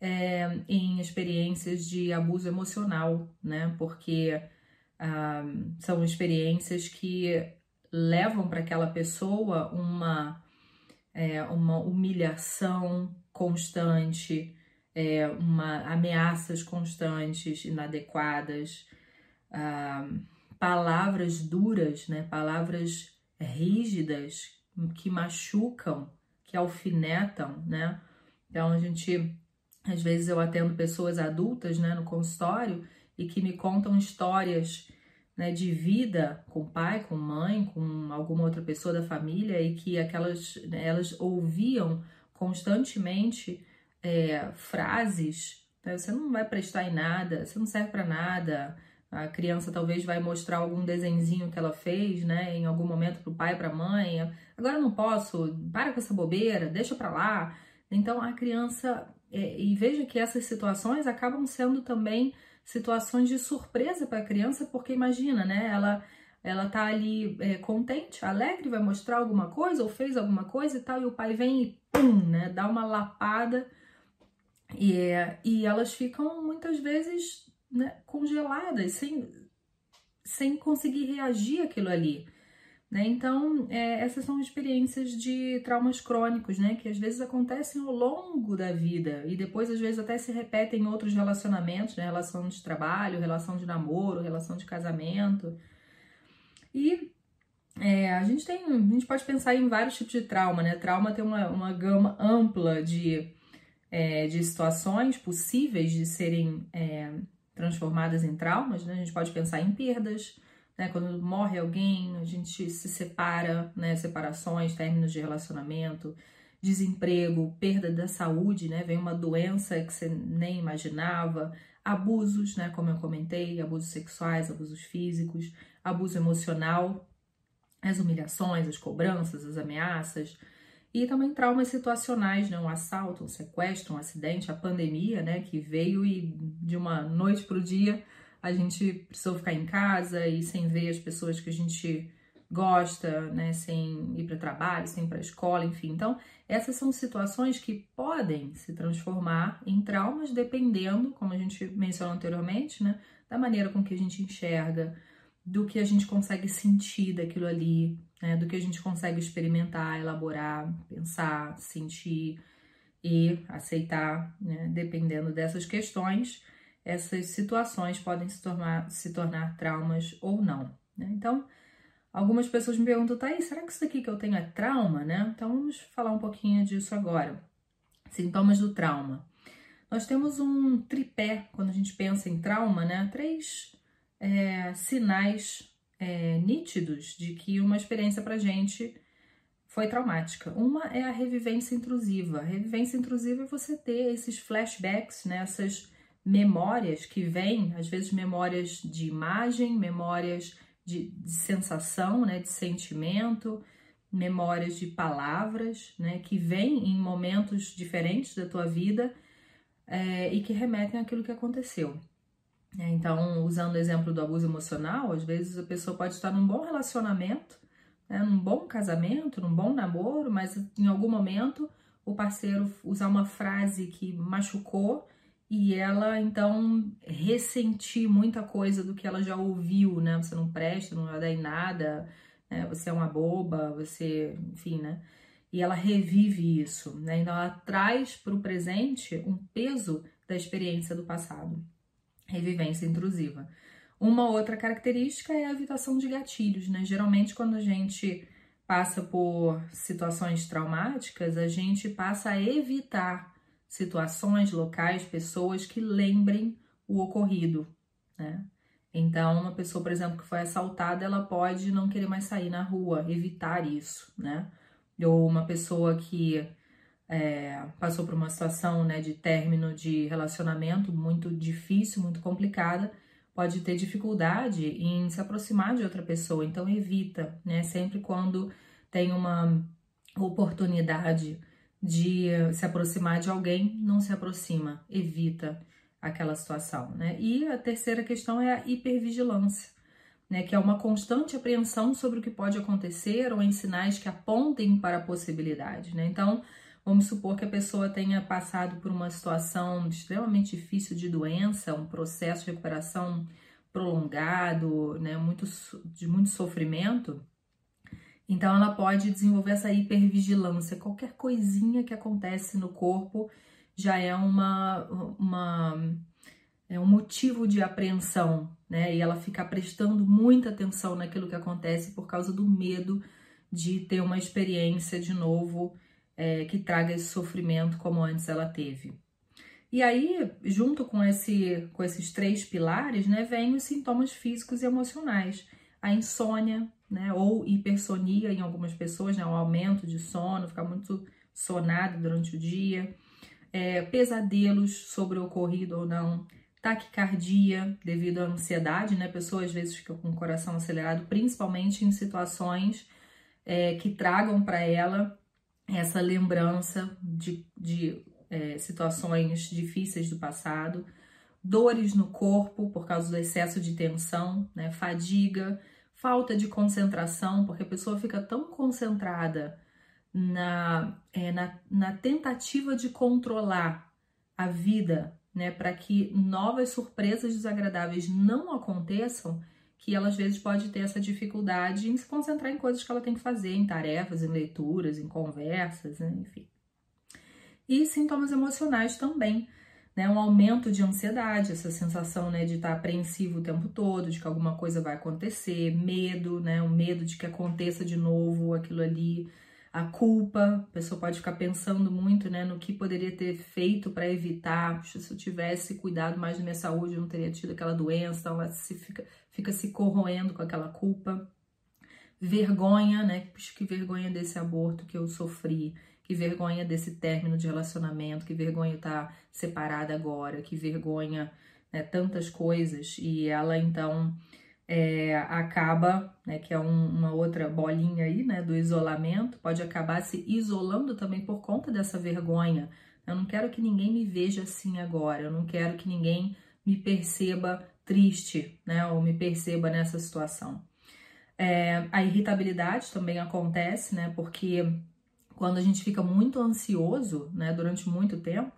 é, em experiências de abuso emocional, né? Porque uh, são experiências que levam para aquela pessoa uma, é, uma humilhação constante, é, uma ameaças constantes, inadequadas, ah, palavras duras, né, palavras rígidas que machucam, que alfinetam, né? Então a gente, às vezes eu atendo pessoas adultas, né, no consultório e que me contam histórias né, de vida com pai, com mãe, com alguma outra pessoa da família e que aquelas né, elas ouviam constantemente é, frases né, você não vai prestar em nada, você não serve para nada. A criança talvez vai mostrar algum desenzinho que ela fez, né, em algum momento para o pai, para a mãe. Agora não posso, para com essa bobeira, deixa para lá. Então a criança é, e veja que essas situações acabam sendo também situações de surpresa para a criança, porque imagina, né? Ela ela tá ali é, contente, alegre, vai mostrar alguma coisa ou fez alguma coisa e tal, e o pai vem e pum, né? Dá uma lapada e, e elas ficam muitas vezes né, congeladas, sem, sem conseguir reagir aquilo ali. Né? Então, é, essas são experiências de traumas crônicos, né? Que às vezes acontecem ao longo da vida e depois, às vezes, até se repetem em outros relacionamentos, né? Relação de trabalho, relação de namoro, relação de casamento. E é, a gente tem, a gente pode pensar em vários tipos de trauma, né? Trauma tem uma, uma gama ampla de, é, de situações possíveis de serem é, transformadas em traumas, né? A gente pode pensar em perdas, né? Quando morre alguém, a gente se separa, né? Separações, términos de relacionamento, desemprego, perda da saúde, né? Vem uma doença que você nem imaginava, abusos, né? Como eu comentei, abusos sexuais, abusos físicos, abuso emocional, as humilhações, as cobranças, as ameaças, e também traumas situacionais, né? Um assalto, um sequestro, um acidente, a pandemia, né? Que veio e de uma noite para o dia a gente precisou ficar em casa e sem ver as pessoas que a gente gosta, né? Sem ir para trabalho, sem ir para escola, enfim. Então, essas são situações que podem se transformar em traumas dependendo, como a gente mencionou anteriormente, né? Da maneira com que a gente enxerga, do que a gente consegue sentir daquilo ali, né, do que a gente consegue experimentar, elaborar, pensar, sentir e aceitar, né, dependendo dessas questões, essas situações podem se tornar, se tornar traumas ou não. Né? Então, algumas pessoas me perguntam, tá aí, será que isso aqui que eu tenho é trauma, né? Então, vamos falar um pouquinho disso agora. Sintomas do trauma. Nós temos um tripé quando a gente pensa em trauma, né? Três é, sinais é, nítidos de que uma experiência para gente foi traumática. Uma é a revivência intrusiva. A revivência intrusiva é você ter esses flashbacks, né, essas memórias que vêm, às vezes memórias de imagem, memórias de, de sensação, né, de sentimento, memórias de palavras, né, que vêm em momentos diferentes da tua vida é, e que remetem àquilo que aconteceu. É, então, usando o exemplo do abuso emocional, às vezes a pessoa pode estar num bom relacionamento, né, num bom casamento, num bom namoro, mas em algum momento o parceiro usar uma frase que machucou e ela então ressentir muita coisa do que ela já ouviu, né? Você não presta, não dar em nada, né? você é uma boba, você, enfim, né? E ela revive isso, né? Então ela traz para o presente um peso da experiência do passado revivência intrusiva. Uma outra característica é a evitação de gatilhos, né? Geralmente, quando a gente passa por situações traumáticas, a gente passa a evitar situações, locais, pessoas que lembrem o ocorrido, né? Então, uma pessoa, por exemplo, que foi assaltada, ela pode não querer mais sair na rua, evitar isso, né? Ou uma pessoa que é, passou por uma situação né, de término de relacionamento muito difícil, muito complicada, pode ter dificuldade em se aproximar de outra pessoa. Então evita, né? Sempre quando tem uma oportunidade de se aproximar de alguém, não se aproxima, evita aquela situação, né? E a terceira questão é a hipervigilância, né? Que é uma constante apreensão sobre o que pode acontecer ou em sinais que apontem para a possibilidade, né? Então, Vamos supor que a pessoa tenha passado por uma situação extremamente difícil de doença, um processo de recuperação prolongado, né, muito, de muito sofrimento. Então, ela pode desenvolver essa hipervigilância. Qualquer coisinha que acontece no corpo já é uma, uma é um motivo de apreensão, né? E ela fica prestando muita atenção naquilo que acontece por causa do medo de ter uma experiência de novo é, que traga esse sofrimento como antes ela teve. E aí, junto com, esse, com esses três pilares, né, vem os sintomas físicos e emocionais. A insônia, né, ou hipersonia em algumas pessoas, né, o aumento de sono, ficar muito sonado durante o dia, é, pesadelos sobre o ocorrido ou não, taquicardia devido à ansiedade, né, a pessoa às vezes fica com o coração acelerado, principalmente em situações é, que tragam para ela essa lembrança de, de é, situações difíceis do passado, dores no corpo por causa do excesso de tensão, né, fadiga, falta de concentração, porque a pessoa fica tão concentrada na, é, na, na tentativa de controlar a vida, né, para que novas surpresas desagradáveis não aconteçam, que ela às vezes pode ter essa dificuldade em se concentrar em coisas que ela tem que fazer, em tarefas, em leituras, em conversas, né? enfim. E sintomas emocionais também, né? Um aumento de ansiedade, essa sensação né, de estar apreensivo o tempo todo, de que alguma coisa vai acontecer, medo, né? O medo de que aconteça de novo aquilo ali, a culpa, a pessoa pode ficar pensando muito né, no que poderia ter feito para evitar. Puxa, se eu tivesse cuidado mais da minha saúde, eu não teria tido aquela doença. Então, ela se fica, fica se corroendo com aquela culpa. Vergonha, né? Puxa, que vergonha desse aborto que eu sofri. Que vergonha desse término de relacionamento. Que vergonha estar tá separada agora. Que vergonha, né, tantas coisas. E ela, então é, acaba, né, que é um, uma outra bolinha aí, né, do isolamento, pode acabar se isolando também por conta dessa vergonha. Eu não quero que ninguém me veja assim agora, eu não quero que ninguém me perceba triste, né, ou me perceba nessa situação. É, a irritabilidade também acontece, né, porque quando a gente fica muito ansioso, né, durante muito tempo,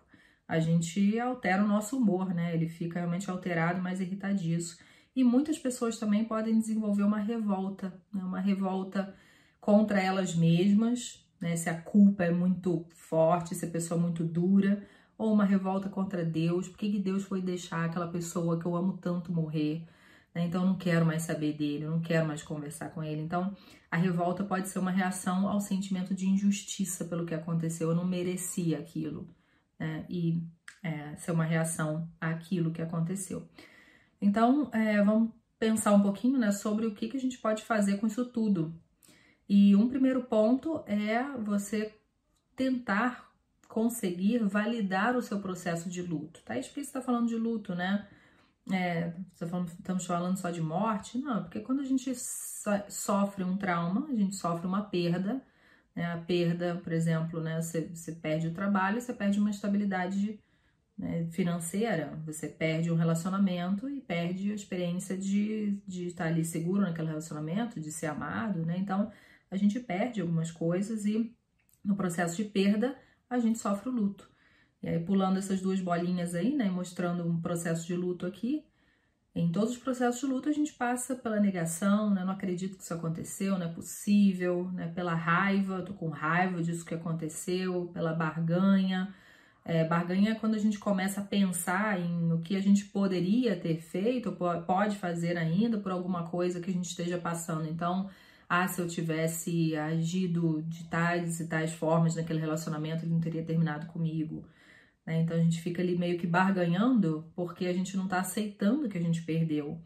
a gente altera o nosso humor, né, ele fica realmente alterado, mais irritadiço. E muitas pessoas também podem desenvolver uma revolta, né? uma revolta contra elas mesmas, né? se a culpa é muito forte, se a pessoa é muito dura, ou uma revolta contra Deus, por que Deus foi deixar aquela pessoa que eu amo tanto morrer? Né? Então eu não quero mais saber dele, eu não quero mais conversar com ele. Então a revolta pode ser uma reação ao sentimento de injustiça pelo que aconteceu, eu não merecia aquilo, né? e é, ser uma reação àquilo que aconteceu. Então, é, vamos pensar um pouquinho né, sobre o que, que a gente pode fazer com isso tudo. E um primeiro ponto é você tentar conseguir validar o seu processo de luto. Tá explícito está falando de luto, né? É, estamos falando só de morte? Não, porque quando a gente sofre um trauma, a gente sofre uma perda, né? A perda, por exemplo, né? Você, você perde o trabalho, você perde uma estabilidade né, financeira, você perde um relacionamento e perde a experiência de, de estar ali seguro naquele relacionamento, de ser amado, né? Então a gente perde algumas coisas e no processo de perda a gente sofre o luto. E aí, pulando essas duas bolinhas aí, né, mostrando um processo de luto aqui, em todos os processos de luto a gente passa pela negação, né? Não acredito que isso aconteceu, não é possível, né? Pela raiva, tô com raiva disso que aconteceu, pela barganha, é, barganha é quando a gente começa a pensar em o que a gente poderia ter feito, pode fazer ainda por alguma coisa que a gente esteja passando. Então, ah, se eu tivesse agido de tais e tais formas naquele relacionamento, ele não teria terminado comigo. Né? Então a gente fica ali meio que barganhando porque a gente não está aceitando que a gente perdeu.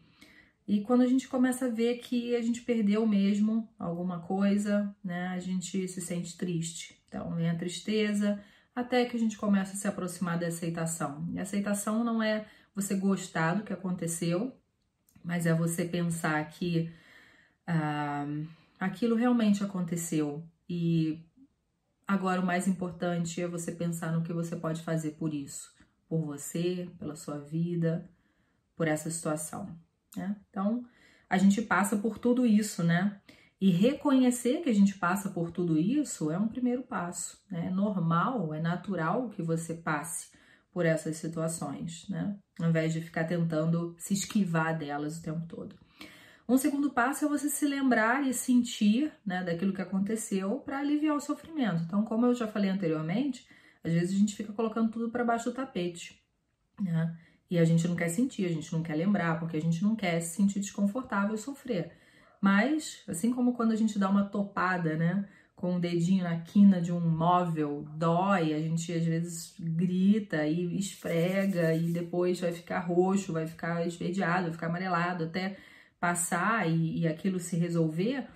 E quando a gente começa a ver que a gente perdeu mesmo alguma coisa, né, a gente se sente triste. Então vem a tristeza, até que a gente começa a se aproximar da aceitação. E aceitação não é você gostar do que aconteceu, mas é você pensar que ah, aquilo realmente aconteceu e agora o mais importante é você pensar no que você pode fazer por isso, por você, pela sua vida, por essa situação. Né? Então a gente passa por tudo isso, né? E reconhecer que a gente passa por tudo isso é um primeiro passo. Né? É normal, é natural que você passe por essas situações, né? Ao invés de ficar tentando se esquivar delas o tempo todo. Um segundo passo é você se lembrar e sentir né, daquilo que aconteceu para aliviar o sofrimento. Então, como eu já falei anteriormente, às vezes a gente fica colocando tudo para baixo do tapete, né? E a gente não quer sentir, a gente não quer lembrar, porque a gente não quer se sentir desconfortável e sofrer. Mas, assim como quando a gente dá uma topada, né? Com o dedinho na quina de um móvel, dói, a gente às vezes grita e esfrega e depois vai ficar roxo, vai ficar esverdeado, vai ficar amarelado até passar e, e aquilo se resolver.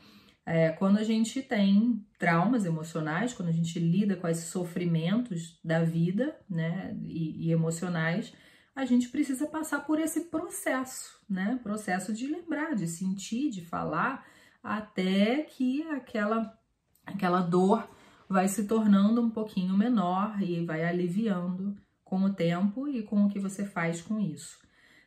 É, quando a gente tem traumas emocionais, quando a gente lida com esses sofrimentos da vida, né, e, e emocionais, a gente precisa passar por esse processo, né? Processo de lembrar, de sentir, de falar, até que aquela, aquela dor vai se tornando um pouquinho menor e vai aliviando com o tempo e com o que você faz com isso.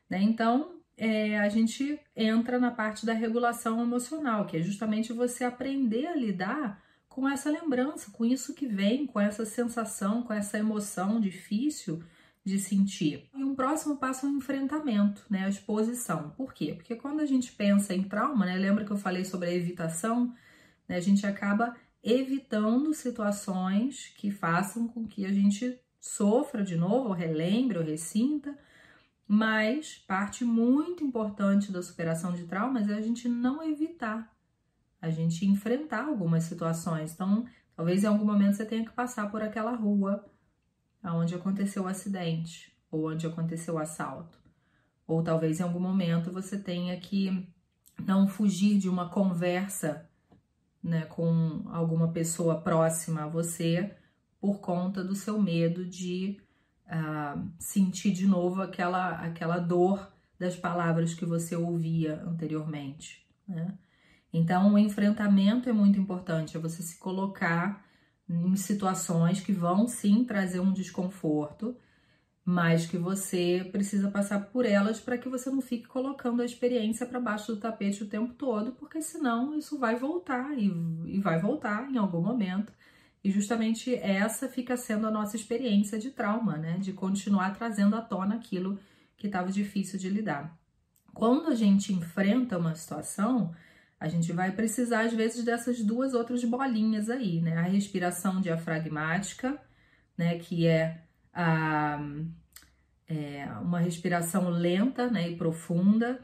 Né? Então, é, a gente entra na parte da regulação emocional, que é justamente você aprender a lidar com essa lembrança, com isso que vem, com essa sensação, com essa emoção difícil de sentir. E um próximo passo é o enfrentamento, né, a exposição. Por quê? Porque quando a gente pensa em trauma, né, lembra que eu falei sobre a evitação, né, a gente acaba evitando situações que façam com que a gente sofra de novo, ou relembre, ou ressinta, mas parte muito importante da superação de traumas é a gente não evitar, a gente enfrentar algumas situações. Então, Talvez em algum momento você tenha que passar por aquela rua onde aconteceu o acidente ou onde aconteceu o assalto. Ou talvez em algum momento você tenha que não fugir de uma conversa né, com alguma pessoa próxima a você por conta do seu medo de uh, sentir de novo aquela, aquela dor das palavras que você ouvia anteriormente. Né? Então, o enfrentamento é muito importante, é você se colocar em situações que vão sim trazer um desconforto, mas que você precisa passar por elas para que você não fique colocando a experiência para baixo do tapete o tempo todo, porque senão isso vai voltar e, e vai voltar em algum momento. E justamente essa fica sendo a nossa experiência de trauma, né? De continuar trazendo à tona aquilo que estava difícil de lidar. Quando a gente enfrenta uma situação, a gente vai precisar às vezes dessas duas outras bolinhas aí, né? A respiração diafragmática, né? Que é a, é, uma respiração lenta né, e profunda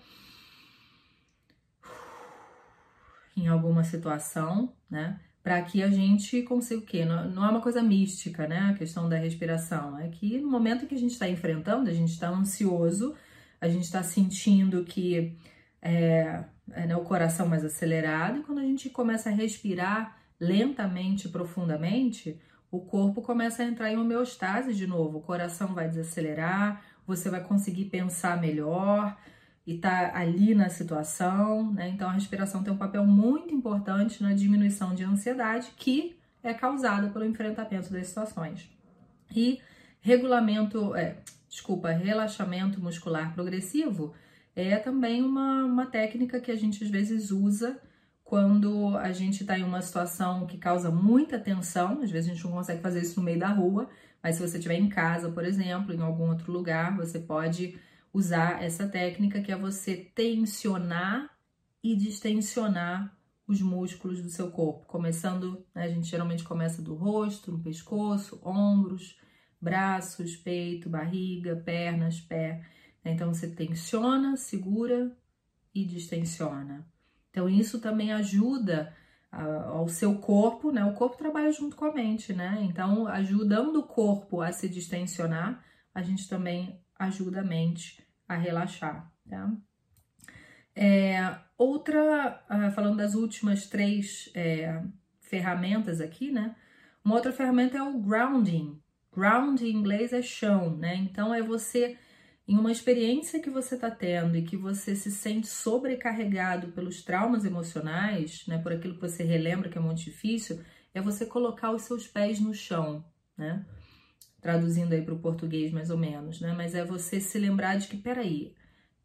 em alguma situação, né? Para que a gente consiga o quê? Não, não, é uma coisa mística, né? A questão da respiração. É que no momento que a gente está enfrentando, a gente está ansioso, a gente está sentindo que é, é né, o coração mais acelerado, e quando a gente começa a respirar lentamente, profundamente, o corpo começa a entrar em homeostase de novo, o coração vai desacelerar, você vai conseguir pensar melhor e tá ali na situação, né? Então a respiração tem um papel muito importante na diminuição de ansiedade que é causada pelo enfrentamento das situações. E regulamento, é, desculpa, relaxamento muscular progressivo é também uma, uma técnica que a gente às vezes usa quando a gente está em uma situação que causa muita tensão, às vezes a gente não consegue fazer isso no meio da rua, mas se você estiver em casa, por exemplo, em algum outro lugar, você pode usar essa técnica que é você tensionar e distensionar os músculos do seu corpo, começando, né, a gente geralmente começa do rosto, no pescoço, ombros, braços, peito, barriga, pernas, pé. Então você tensiona, segura e distensiona. Então, isso também ajuda ao seu corpo, né? O corpo trabalha junto com a mente, né? Então, ajudando o corpo a se distensionar, a gente também ajuda a mente a relaxar, tá? É, outra, ah, falando das últimas três é, ferramentas aqui, né? Uma outra ferramenta é o grounding. Ground em inglês é chão, né? Então, é você em uma experiência que você está tendo e que você se sente sobrecarregado pelos traumas emocionais, né, por aquilo que você relembra que é muito difícil, é você colocar os seus pés no chão, né? Traduzindo aí para o português mais ou menos, né? Mas é você se lembrar de que, peraí,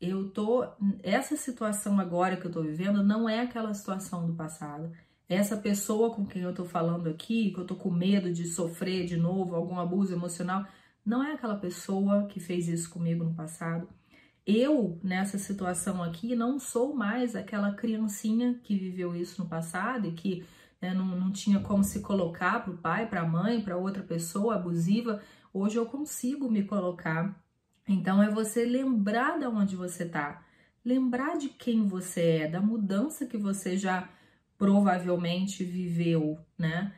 eu tô. Essa situação agora que eu tô vivendo não é aquela situação do passado. Essa pessoa com quem eu tô falando aqui, que eu tô com medo de sofrer de novo algum abuso emocional, não é aquela pessoa que fez isso comigo no passado. Eu, nessa situação aqui, não sou mais aquela criancinha que viveu isso no passado e que né, não, não tinha como se colocar para o pai, para a mãe, para outra pessoa abusiva. Hoje eu consigo me colocar. Então é você lembrar de onde você está, lembrar de quem você é, da mudança que você já provavelmente viveu, né?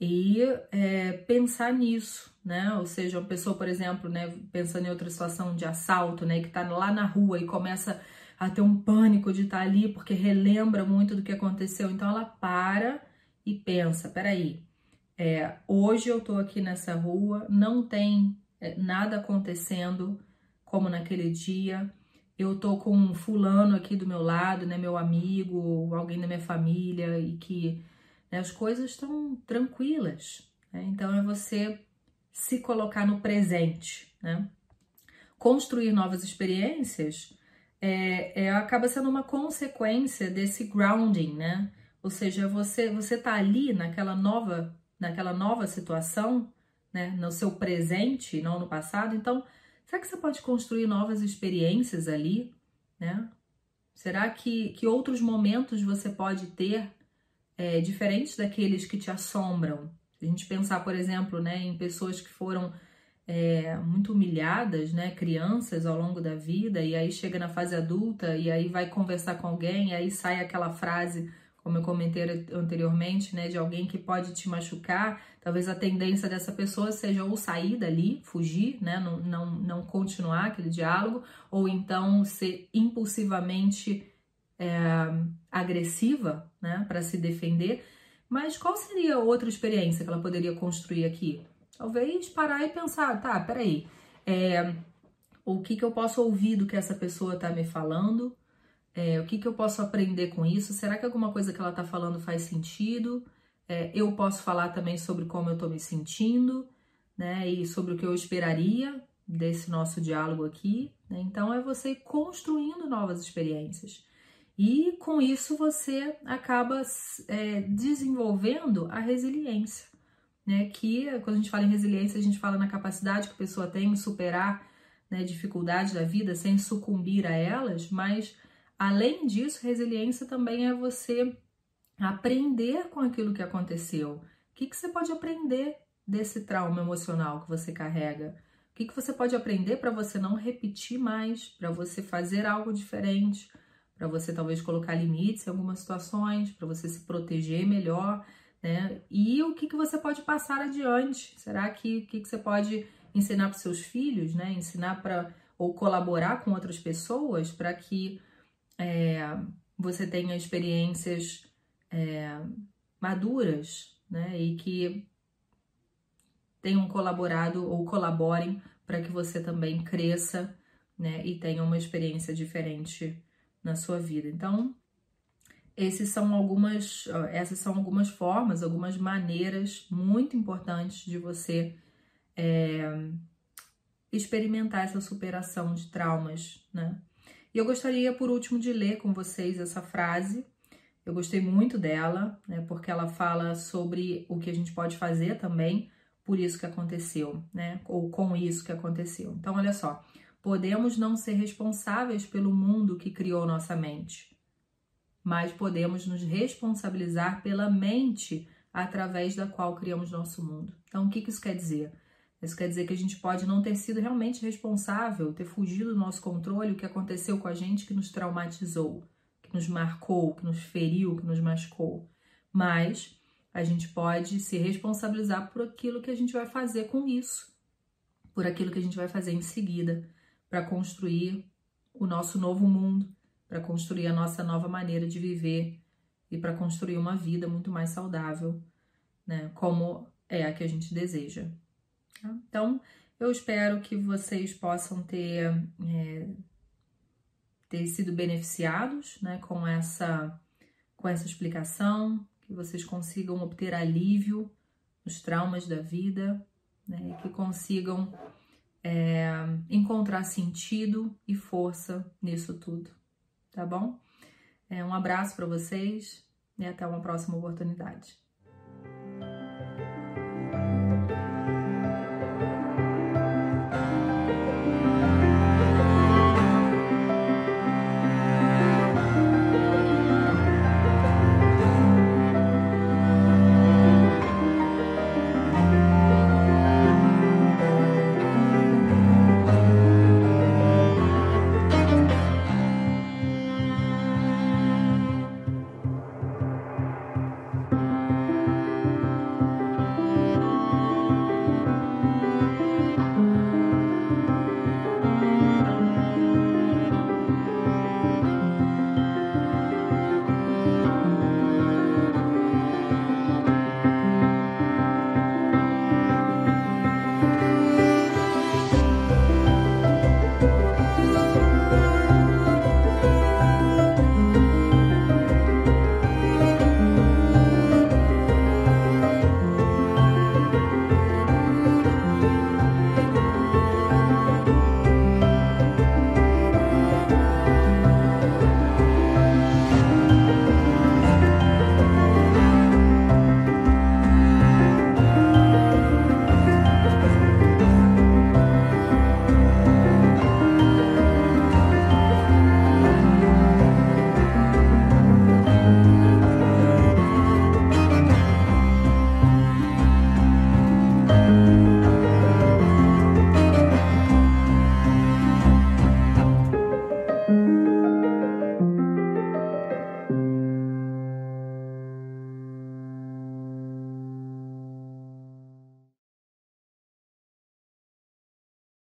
E é, pensar nisso, né? Ou seja, uma pessoa, por exemplo, né, pensando em outra situação de assalto, né, que tá lá na rua e começa a ter um pânico de estar tá ali porque relembra muito do que aconteceu, então ela para e pensa, peraí, é, hoje eu tô aqui nessa rua, não tem é, nada acontecendo como naquele dia, eu tô com um fulano aqui do meu lado, né, meu amigo, alguém da minha família e que né, as coisas estão tranquilas, né? então é você se colocar no presente, né? Construir novas experiências é, é, acaba sendo uma consequência desse grounding, né? Ou seja, você você tá ali naquela nova naquela nova situação, né? No seu presente, não no passado. Então, será que você pode construir novas experiências ali, né? Será que, que outros momentos você pode ter é, diferentes daqueles que te assombram, a gente pensar, por exemplo, né, em pessoas que foram é, muito humilhadas, né, crianças ao longo da vida, e aí chega na fase adulta e aí vai conversar com alguém, e aí sai aquela frase como eu comentei anteriormente, né, de alguém que pode te machucar, talvez a tendência dessa pessoa seja ou sair dali, fugir, né, não, não, não continuar aquele diálogo, ou então ser impulsivamente é, agressiva, né, para se defender. Mas qual seria outra experiência que ela poderia construir aqui? Talvez parar e pensar, tá, peraí, é, o que, que eu posso ouvir do que essa pessoa está me falando? É, o que, que eu posso aprender com isso? Será que alguma coisa que ela está falando faz sentido? É, eu posso falar também sobre como eu estou me sentindo, né? E sobre o que eu esperaria desse nosso diálogo aqui. Né? Então, é você construindo novas experiências. E com isso você acaba é, desenvolvendo a resiliência, né? Que quando a gente fala em resiliência, a gente fala na capacidade que a pessoa tem de superar né, dificuldades da vida sem sucumbir a elas, mas Além disso, resiliência também é você aprender com aquilo que aconteceu. O que, que você pode aprender desse trauma emocional que você carrega? O que, que você pode aprender para você não repetir mais, para você fazer algo diferente, para você talvez colocar limites em algumas situações, para você se proteger melhor, né? E o que, que você pode passar adiante? Será que o que, que você pode ensinar para seus filhos, né? Ensinar para ou colaborar com outras pessoas para que é, você tenha experiências é, maduras, né? E que tenham colaborado ou colaborem para que você também cresça, né? E tenha uma experiência diferente na sua vida. Então, esses são algumas, essas são algumas formas, algumas maneiras muito importantes de você é, experimentar essa superação de traumas, né? E eu gostaria, por último, de ler com vocês essa frase. Eu gostei muito dela, né, porque ela fala sobre o que a gente pode fazer também por isso que aconteceu, né, ou com isso que aconteceu. Então, olha só: podemos não ser responsáveis pelo mundo que criou nossa mente, mas podemos nos responsabilizar pela mente através da qual criamos nosso mundo. Então, o que isso quer dizer? Isso quer dizer que a gente pode não ter sido realmente responsável, ter fugido do nosso controle o que aconteceu com a gente que nos traumatizou, que nos marcou, que nos feriu, que nos machucou. Mas a gente pode se responsabilizar por aquilo que a gente vai fazer com isso, por aquilo que a gente vai fazer em seguida, para construir o nosso novo mundo, para construir a nossa nova maneira de viver e para construir uma vida muito mais saudável, né? Como é a que a gente deseja. Então, eu espero que vocês possam ter, é, ter sido beneficiados né, com, essa, com essa explicação, que vocês consigam obter alívio nos traumas da vida, né, que consigam é, encontrar sentido e força nisso tudo, tá bom? É, um abraço para vocês e até uma próxima oportunidade.